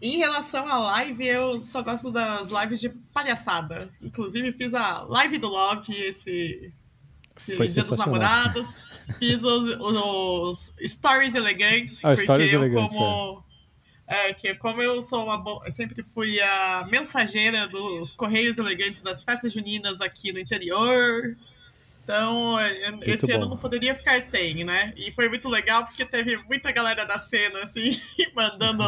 Em relação à live, eu só gosto das lives de palhaçada. Inclusive, fiz a live do Love esse, esse Foi Dia dos. Namorados. Fiz os, os, os stories elegantes. Ah, porque stories eu elegantes, como. É, que como eu sou uma boa. Eu sempre fui a mensageira dos Correios Elegantes das festas juninas aqui no interior. Então, eu- esse bom. ano não poderia ficar sem, né? E foi muito legal porque teve muita galera da cena, assim, mandando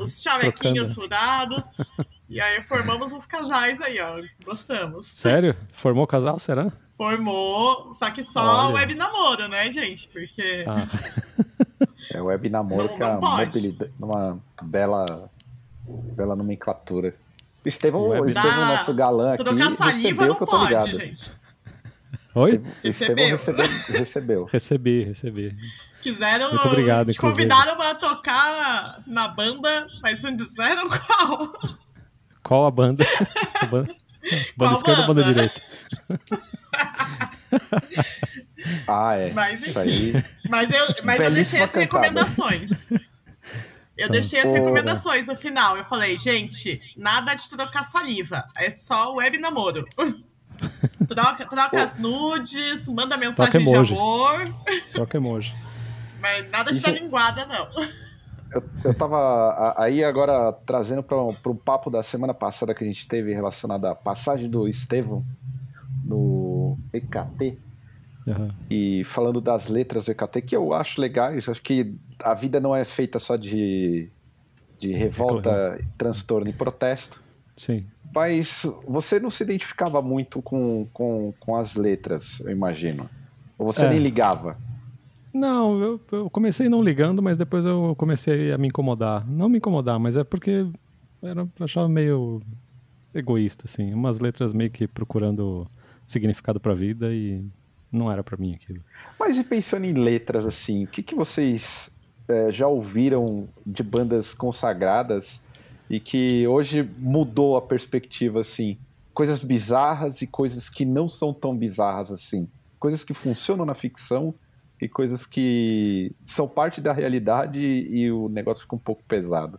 os chavequinhos furados. E aí formamos os casais aí, ó. Gostamos. Sério? Formou casal, será? Formou, só que só Olha. web namoro, né, gente? Porque. Ah, É web namoro Não- que é não mobilidade, uma bela, bela nomenclatura. O Estevão, Estevão Dá- nosso galã aqui, Trocar saliva não que eu tô pode, ligado. gente. Oi? Estevão, Recebeu. recebeu, recebeu. Recebi, recebi. Quiseram. Muito obrigado, Te inclusive. convidaram pra tocar na banda, mas não disseram qual. Qual a banda? A banda, banda esquerda ou banda banda? direita? Ah, é. Mas, Isso aí. Mas eu, mas eu deixei as cantada. recomendações. Eu deixei as Porra. recomendações no final. Eu falei, gente, nada de trocar saliva. É só web namoro. Troca, troca as nudes, manda mensagem de emoji. amor, Troca emoji. mas nada de dar linguada, não. Eu, eu tava aí agora trazendo para o papo da semana passada que a gente teve relacionado à passagem do Estevão no EKT Aham. e falando das letras do EKT, que eu acho legais. Acho que a vida não é feita só de, de revolta, transtorno e protesto. Sim. Mas você não se identificava muito com, com, com as letras, eu imagino. Ou você É. nem ligava. Não, eu, eu comecei não ligando, mas depois eu comecei a me incomodar. Não me incomodar, mas é porque era, eu achava meio egoísta, assim. Umas letras meio que procurando significado pra vida e não era pra mim aquilo. Mas e pensando em letras, assim, o que, que vocês eh, já ouviram de bandas consagradas e que hoje mudou a perspectiva, assim? Coisas bizarras e coisas que não são tão bizarras assim. Coisas que funcionam na ficção e coisas que são parte da realidade e o negócio fica um pouco pesado.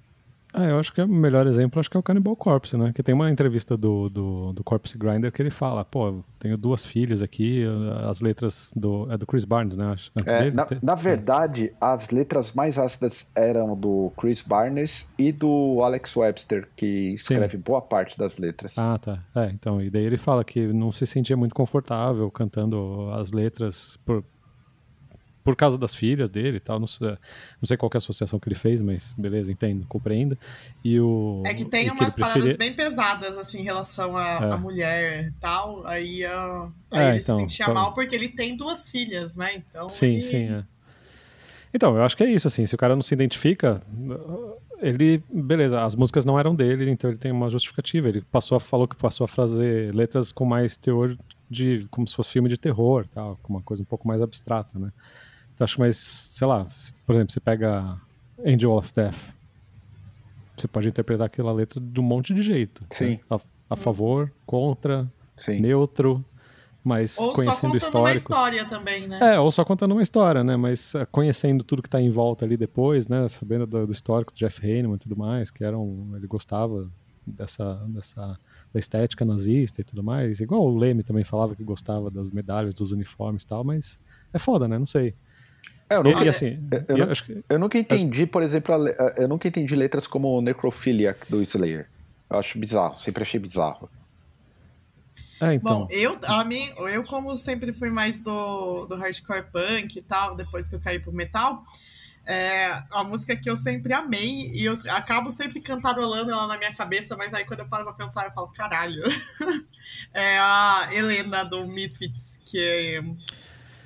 Ah, eu acho que é o melhor exemplo, acho que é o Cannibal Corpse, né? Que tem uma entrevista do, do, do Corpse Grinder que ele fala, pô, eu tenho duas filhas aqui, as letras do. É do Chris Barnes, né? É, na, na verdade, as letras mais ácidas eram do Chris Barnes e do Alex Webster, que escreve boa parte das letras. Ah, tá. É, então, e daí ele fala que não se sentia muito confortável cantando as letras por, por causa das filhas dele e tal. Não sei, não sei qual que é a associação que ele fez, mas beleza, entendo, compreendo. E o. É que tem umas ele paradas preferia- bem pesadas, assim, em relação à É. mulher e tal. Aí, ah, aí É, ele então, se sentia então- mal porque ele tem duas filhas, né? Então, Sim, ele- sim, é. Então, eu acho que é isso, assim, se o cara não se identifica, ele, beleza, as músicas não eram dele, então ele tem uma justificativa, ele passou a, falou que passou a fazer letras com mais teor de como se fosse filme de terror, tal, com uma coisa um pouco mais abstrata, né? Então acho mais, sei lá, por exemplo, você pega Angel of Death, você pode interpretar aquela letra de um monte de jeito. Sim. Né? A, a, favor, contra, Sim. neutro, mas ou conhecendo o histórico. uma história também, né? É, ou só contando uma história, né? Mas uh, conhecendo tudo que está em volta ali depois, né? Sabendo do, do histórico do Jeff Hanneman e tudo mais, que era um, ele gostava dessa, dessa da estética nazista e tudo mais. Igual o Leme também falava que gostava das medalhas, dos uniformes e tal, mas é foda, né? Não sei. É, eu, nunca, e, assim, eu, eu, eu, que, eu, nunca entendi, por exemplo, eu nunca entendi letras como Necrophiliac do Slayer. Eu acho bizarro, sempre achei bizarro. É, então. Bom, eu, a mim, eu como sempre fui mais do, do hardcore punk e tal, depois que eu caí pro metal, é a música que eu sempre amei e eu acabo sempre cantarolando ela na minha cabeça, mas aí quando eu paro pra pensar eu falo, caralho. é a Helena do Misfits, que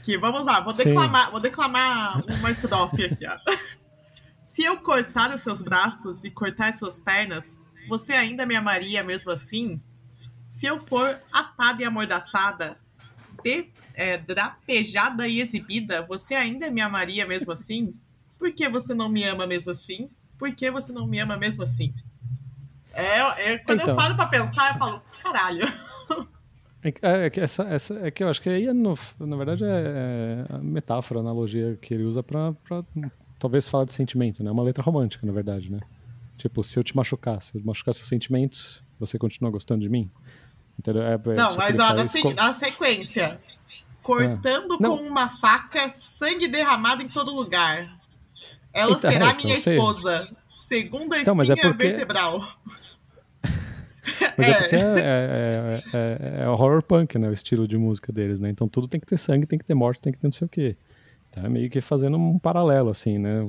que vamos lá, vou declamar, vou declamar uma estrofe aqui, ó. Se eu cortar os seus braços e cortar as suas pernas, você ainda me amaria mesmo assim? Se eu for atada e amordaçada, de, é, drapejada e exibida, você ainda me amaria mesmo assim? Por que você não me ama mesmo assim? Por que você não me ama mesmo assim? É, é quando então. eu paro pra pensar, eu falo, caralho. É, é, que essa, essa, é que eu acho que aí, é no, na verdade, é, é a metáfora, a analogia que ele usa pra talvez falar de sentimento, né? Uma letra romântica, na verdade, né? Tipo, se eu te machucar, se eu machucar seus sentimentos, você continua gostando de mim? Entendeu? É, é não, mas ó, na, se, na sequência, cortando com uma faca, sangue derramado em todo lugar. Ela então, será minha esposa, segundo a então, espinha é vertebral. Mas é, é porque é, é, é, é, o horror punk, né? O estilo de música deles, né? Então tudo tem que ter sangue, tem que ter morte, tem que ter não sei o quê. Então é meio que fazendo um paralelo, assim, né?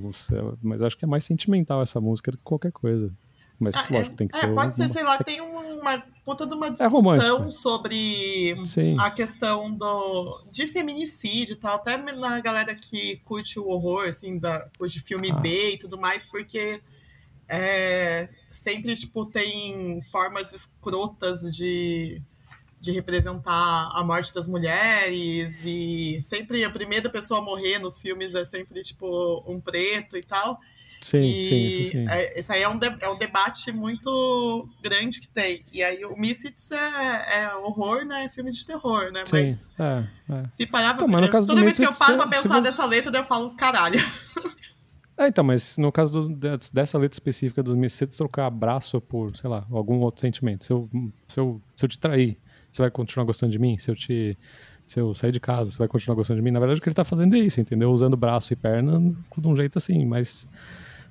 Mas acho que é mais sentimental essa música do que qualquer coisa. Mas ah, lógico, tem que ter. pode ser, sei lá, tem uma puta de uma discussão sobre Sim. a questão do, de feminicídio e tal. Até na galera que curte o horror, assim, da, curte filme ah. B e tudo mais, porque é, sempre, tipo, tem formas escrotas de, de representar a morte das mulheres e sempre a primeira pessoa a morrer nos filmes é sempre, tipo, um preto e tal. Sim, e sim, isso sim. É, esse aí é um, de, é um debate muito grande que tem. E aí o Misfits é, é horror, né? É filme de terror, né? Sim, Mas é, é. se parar pra... Então, toda vez que eu paro pra pensar dessa letra, eu falo, caralho. É, então, mas no caso do, dessa letra específica do Misfits, trocar abraço por, sei lá, algum outro sentimento. Se eu, se eu, se eu te trair, você vai continuar gostando de mim? Se eu te se eu sair de casa, você vai continuar gostando de mim? Na verdade, o que ele tá fazendo é isso, entendeu? Usando braço e perna de um jeito assim, mas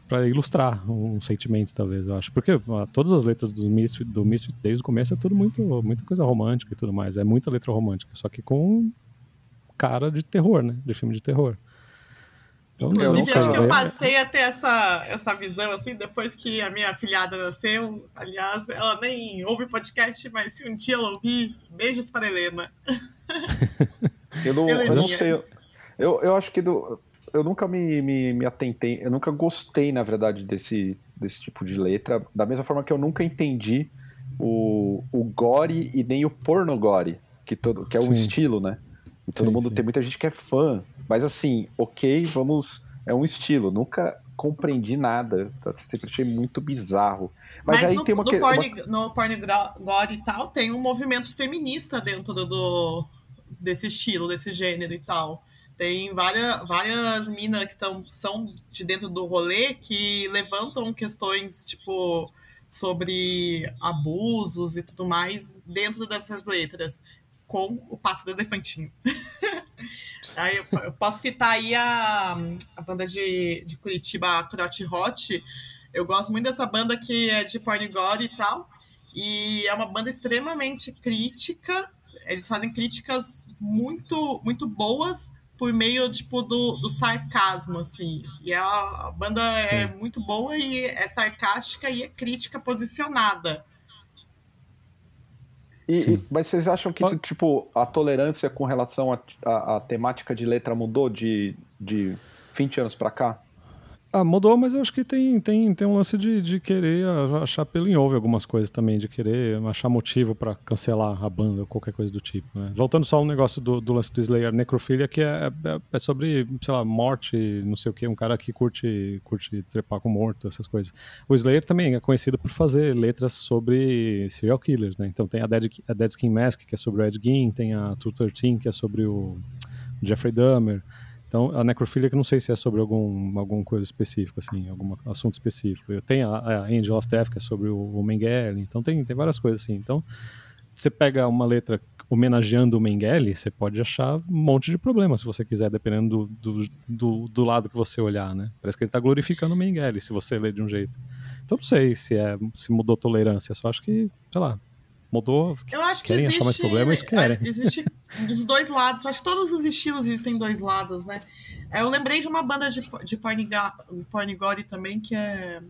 para ilustrar um sentimento, talvez, eu acho. Porque todas as letras do Misfits, do Misfits desde o começo é tudo muito, muita coisa romântica e tudo mais. É muita letra romântica, só que com cara de terror, né? De filme de terror. Então, Inclusive, acho que eu passei a ter essa, essa visão, assim, depois que a minha filhada nasceu. Aliás, ela nem ouve podcast, mas se um dia ela ouvir, beijos para Helena. Eu não, eu não sei. Eu, eu acho que do, eu nunca me, me, me atentei, eu nunca gostei, na verdade, desse, desse tipo de letra. Da mesma forma que eu nunca entendi o, o gore e nem o pornogore, que, todo, que é um sim. estilo, né? E todo sim, mundo sim. tem muita gente que é fã. Mas assim, ok, vamos. É um estilo. Nunca compreendi nada. Tá? Sempre achei muito bizarro. Mas, Mas aí no, tem uma no, porn, uma... no porn gore e tal, tem um movimento feminista dentro do, desse estilo, desse gênero e tal. Tem várias, várias minas que tão, são de dentro do rolê que levantam questões, tipo, sobre abusos e tudo mais dentro dessas letras, com o passo do elefantinho. aí eu, eu, posso citar aí a, a banda de, de Curitiba, a Hot. Eu gosto muito dessa banda que é de porn gore e tal. E é uma banda extremamente crítica. Eles fazem críticas muito, muito boas por meio, tipo, do, do sarcasmo, assim. E a, a banda é Sim. é muito boa e é sarcástica e é crítica posicionada. E, e, mas vocês acham que, tipo, a tolerância com relação à temática de letra mudou de, de 20 anos para cá? Ah, mudou, mas eu acho que tem, tem, tem um lance de, de querer achar pelo em ovo algumas coisas também, de querer achar motivo para cancelar a banda ou qualquer coisa do tipo. Né? Voltando só ao negócio do, do lance do Slayer Necrophilia, que é, é, é, sobre, sei lá, morte, não sei o que, um cara que curte, curte trepar com morto, essas coisas. O Slayer também é conhecido por fazer letras sobre serial killers, né? Então tem a Dead, a Dead Skin Mask, que é sobre o Ed Gein, tem a 213, que é sobre o Jeffrey Dahmer. Então, a necrofilia que não sei se é sobre algum alguma coisa específica, assim, algum assunto específico. Eu tenho a, a Angel of Death, que é sobre o, o Mengele, então tem, tem várias coisas assim. Então, você pega uma letra homenageando o Mengele, você pode achar um monte de problema, se você quiser, dependendo do, do, do, do lado que você olhar, né? Parece que ele está glorificando o Mengele, se você ler de um jeito. Então, não sei se, é, se mudou tolerância, só acho que, sei lá, mudou. Eu acho que querem existe, achar mais problemas, querem. Existe dos dois lados. Acho que todos os estilos existem dois lados, né? É, eu lembrei de uma banda de, de Pornigore também, que é.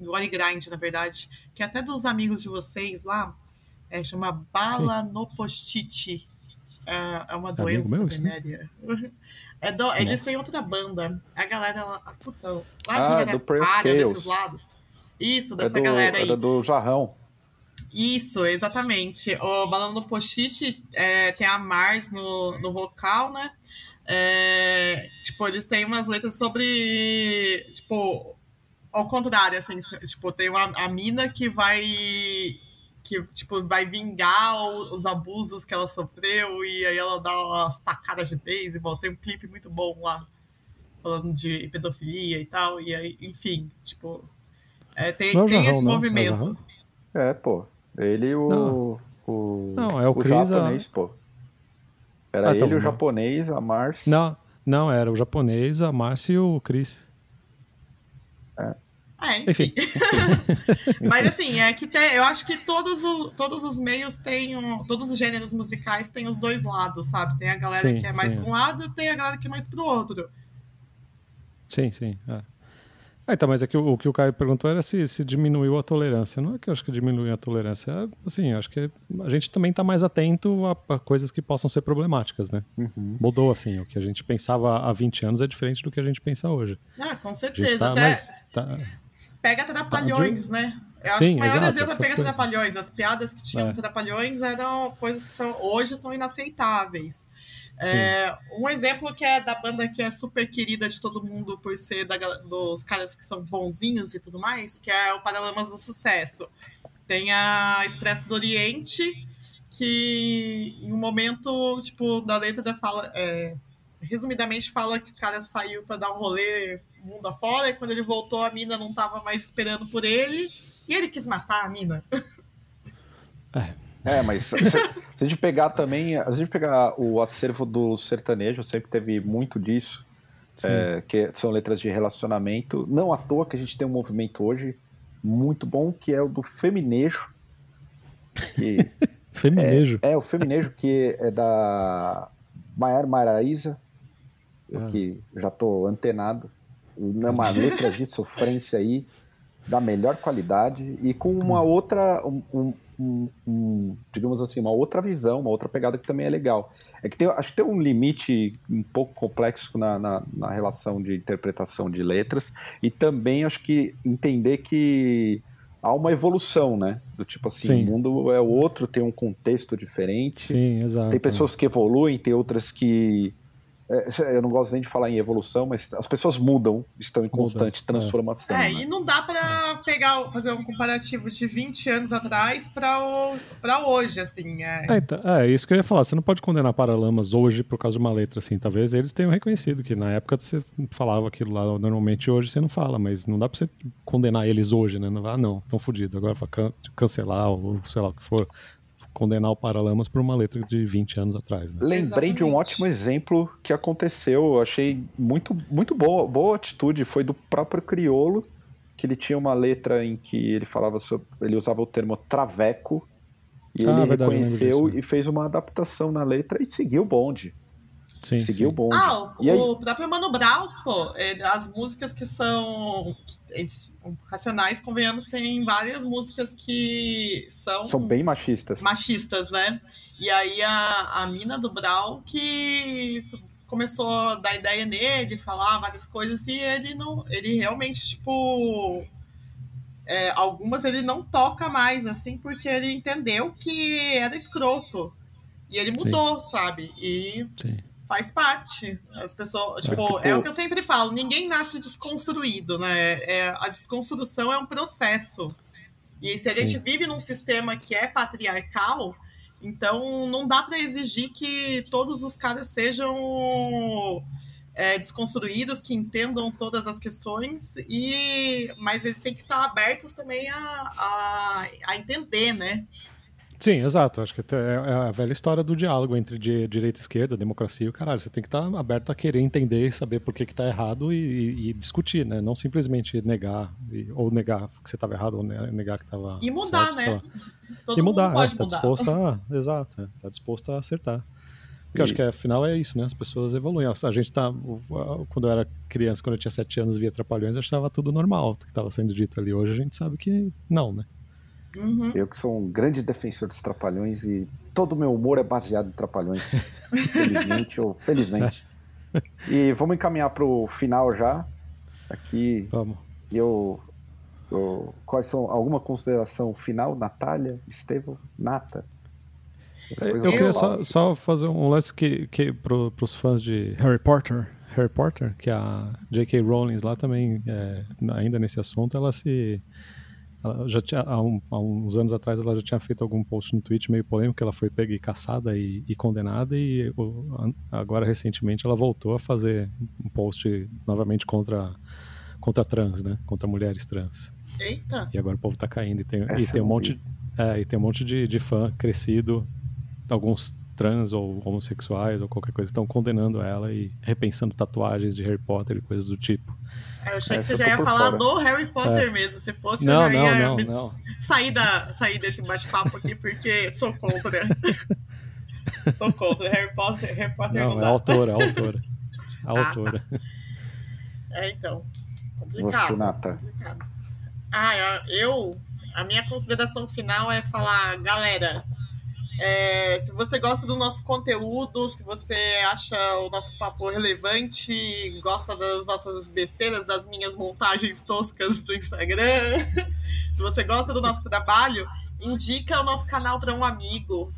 Gore Grind, na verdade. Que é até dos amigos de vocês lá. É, chama Bala no Postite. É, é uma doença venérea. É do, eles têm outra banda. A galera lá. Puta, lá ah, de do desses lados. Isso, dessa é do, galera aí. É do Jarrão. Isso, exatamente. O Balão do Pochite é, tem a Mars no, no vocal, né? É, tipo, eles têm umas letras sobre. Tipo, ao contrário, assim, tipo, tem uma, a mina que vai. que, tipo, vai vingar os abusos que ela sofreu e aí ela dá umas tacadas de beisebol. Tem um clipe muito bom lá, falando de pedofilia e tal. E aí, enfim, tipo. É, tem, tem esse não. movimento. É, pô. Ele e o. Não, o, não é o, o Chris, japonês, a... pô. Era ah, tá ele, tá o japonês, a Mars. Não, não, era o japonês, a Márcia e o Chris. É. É, enfim. enfim. Mas assim, é que tem, eu acho que todos, o, todos os meios têm, um, todos os gêneros musicais têm os dois lados, sabe? Tem a galera sim, que é mais sim, para um lado e tem a galera que é mais para o outro. Sim, sim. É. Ah, então, mas é que o, o, que o Caio perguntou era se, se diminuiu a tolerância. Não é que eu acho que diminuiu a tolerância. É, assim, acho que a gente também está mais atento a, a, coisas que possam ser problemáticas, né? Uhum. Mudou, assim. O que a gente pensava há 20 anos é diferente do que a gente pensa hoje. Ah, com certeza. Tá mais, tá, pega trapalhões, tá de... né? Eu acho Sim, que o maior exato, exemplo é pega trapalhões. As piadas que tinham é. trapalhões eram coisas que são, hoje são inaceitáveis. É, um exemplo que é da banda que é super querida de todo mundo por ser da, dos caras que são bonzinhos e tudo mais, que é o Paralamas do Sucesso. Tem a Expresso do Oriente, que em um momento, tipo, da letra da fala, é, resumidamente fala que o cara saiu para dar um rolê mundo afora, e quando ele voltou a mina não tava mais esperando por ele, e ele quis matar a mina. É. É, mas se, se, a gente pegar também, se a gente pegar o acervo do sertanejo, sempre teve muito disso, é, que são letras de relacionamento. Não à toa que a gente tem um movimento hoje muito bom, que é o do feminejo. Que feminejo? É, é, o feminejo que é da Maior Maraíza, ah. que já tô antenado. Uma letras de sofrência aí da melhor qualidade e com uma hum. outra um, um, um, digamos assim, uma outra visão, uma outra pegada que também é legal. É que tem, acho que tem um limite um pouco complexo na, na, na relação de interpretação de letras, e também acho que entender que há uma evolução, né? Do tipo assim, Sim. o mundo é outro, tem um contexto diferente. Sim, exato. Tem pessoas que evoluem, tem outras que eu não gosto nem de falar em evolução, mas as pessoas mudam, estão em constante Muda, é. transformação. É, né? e não dá para pegar, fazer um comparativo de 20 anos atrás para hoje, assim. É. É, então, é, isso que eu ia falar. Você não pode condenar Paralamas hoje por causa de uma letra, assim. Talvez eles tenham reconhecido que na época você falava aquilo lá, normalmente hoje você não fala, mas não dá para você condenar eles hoje, né? Não, ah, não, estão fodidos, agora vai cancelar ou sei lá o que for condenar o Paralamas por uma letra de 20 anos atrás. Né? Lembrei Exatamente. de um ótimo exemplo que aconteceu, achei muito, muito boa, boa atitude, foi do próprio Criolo, que ele tinha uma letra em que ele falava sobre, ele usava o termo traveco, e ah, ele verdade, reconheceu disso, né? e fez uma adaptação na letra e seguiu o bonde. Sim, Seguiu sim. bom. Ah, o, o próprio Mano Brown, pô, as músicas que são racionais, convenhamos, tem várias músicas que são. São bem machistas. Machistas, né? E aí a, a mina do Brown que começou a dar ideia nele, falar várias coisas, e ele não. Ele realmente, tipo. É, algumas ele não toca mais, assim, porque ele entendeu que era escroto. E ele mudou, Sim. sabe? E Sim. Faz parte. As pessoas, é, tipo, é, é o que eu sempre falo, ninguém nasce desconstruído, né? É, a desconstrução é um processo. E se a Sim. gente vive num sistema que é patriarcal, então não dá para exigir que todos os caras sejam é, desconstruídos, que entendam todas as questões, e mas eles têm que estar abertos também a, a, a entender, né? Sim, exato. Acho que é, é a velha história do diálogo entre direita e esquerda, democracia e o caralho. Você tem que estar aberto a querer entender e saber por que está errado e, e, e, discutir, né? Não simplesmente negar, e, ou negar que você estava errado, ou negar que estava. E mudar, certo, né? Todo e mudar, mundo pode é, tá mudar. disposto a. Exato, é, tá disposto a acertar. Porque eu acho que afinal é isso, né? As pessoas evoluem. A gente tá. Quando eu era criança, quando eu tinha sete anos, via Trapalhões, eu achava tudo normal o que estava sendo dito ali. Hoje a gente sabe que não, né? Uhum. Eu que sou um grande defensor dos Trapalhões e todo o meu humor é baseado em Trapalhões, felizmente ou felizmente. E vamos encaminhar para o final já. Aqui, vamos. Eu, eu, quais são alguma consideração final, Natália, Estevam, Nata? eu, eu queria só, só, fazer um lance que, que para os fãs de Harry Potter, Harry Potter, que a J.K. Rowling lá também, é, ainda nesse assunto, ela se ela já tinha, há, um, há, uns anos atrás, ela já tinha feito algum post no Twitter meio polêmico, ela foi pega e caçada e, e condenada, e o, agora, recentemente, ela voltou a fazer um post novamente contra, contra trans, né? Contra mulheres trans. Eita! E agora o povo tá caindo, e tem, e tem um monte, é, e tem um monte de, de fã crescido, alguns trans ou homossexuais ou qualquer coisa estão condenando ela e repensando tatuagens de Harry Potter e coisas do tipo. É, eu achei que você já ia falar fora. do Harry Potter é. mesmo. Se fosse, não, eu já ia não, não, não. Sair, da, sair desse bate-papo aqui porque sou contra. sou contra. Harry Potter, Harry Potter não, não é a autora, a autora. A ah, autora. Tá. É, então. Complicado. Você, complicado. Ah, eu. A minha consideração final é falar, galera, é, se você gosta do nosso conteúdo, se você acha o nosso papo relevante, gosta das nossas besteiras, das minhas montagens toscas do Instagram, se você gosta do nosso trabalho, indica o nosso canal para um amigo.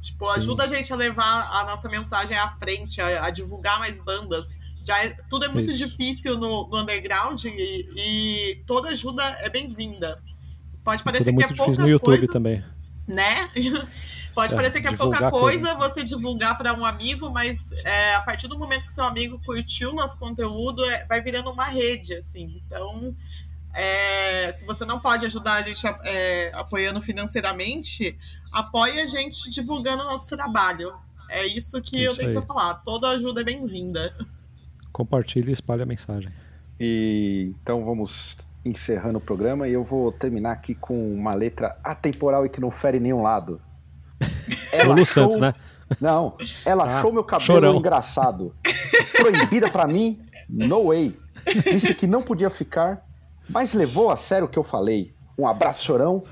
Tipo, Sim. ajuda a gente a levar a nossa mensagem à frente, a, a divulgar mais bandas. Já é, tudo é muito Isso. difícil no, no underground e, e, toda ajuda é bem-vinda. Pode parecer tudo é que é pouca no YouTube coisa, também. Né? Pode é, parecer que é pouca coisa você divulgar para um amigo, mas é, a partir do momento que seu amigo curtiu nosso conteúdo, é, vai virando uma rede, assim. Então, é, se você não pode ajudar a gente é, apoiando financeiramente, apoie a gente divulgando o nosso trabalho. É isso que isso eu tenho para falar. Toda ajuda é bem-vinda. Compartilhe e espalhe a mensagem. E então vamos encerrando o programa e eu vou terminar aqui com uma letra atemporal e que não fere nenhum lado. Ela Lulu Santos, né? Não, ela ah, achou meu cabelo chorão. engraçado. Proibida para mim, no way. Disse que não podia ficar, mas levou a sério o que eu falei. Um abraço, chorão,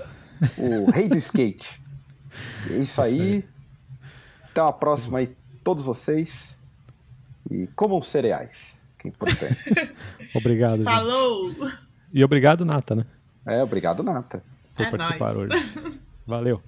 o rei do skate. É isso aí. Até a próxima aí, todos vocês. E comam cereais, que é importante. obrigado. Falou! Gente. E obrigado, Nata, né? É, obrigado, Nata. Por é participar nóis. hoje. Valeu.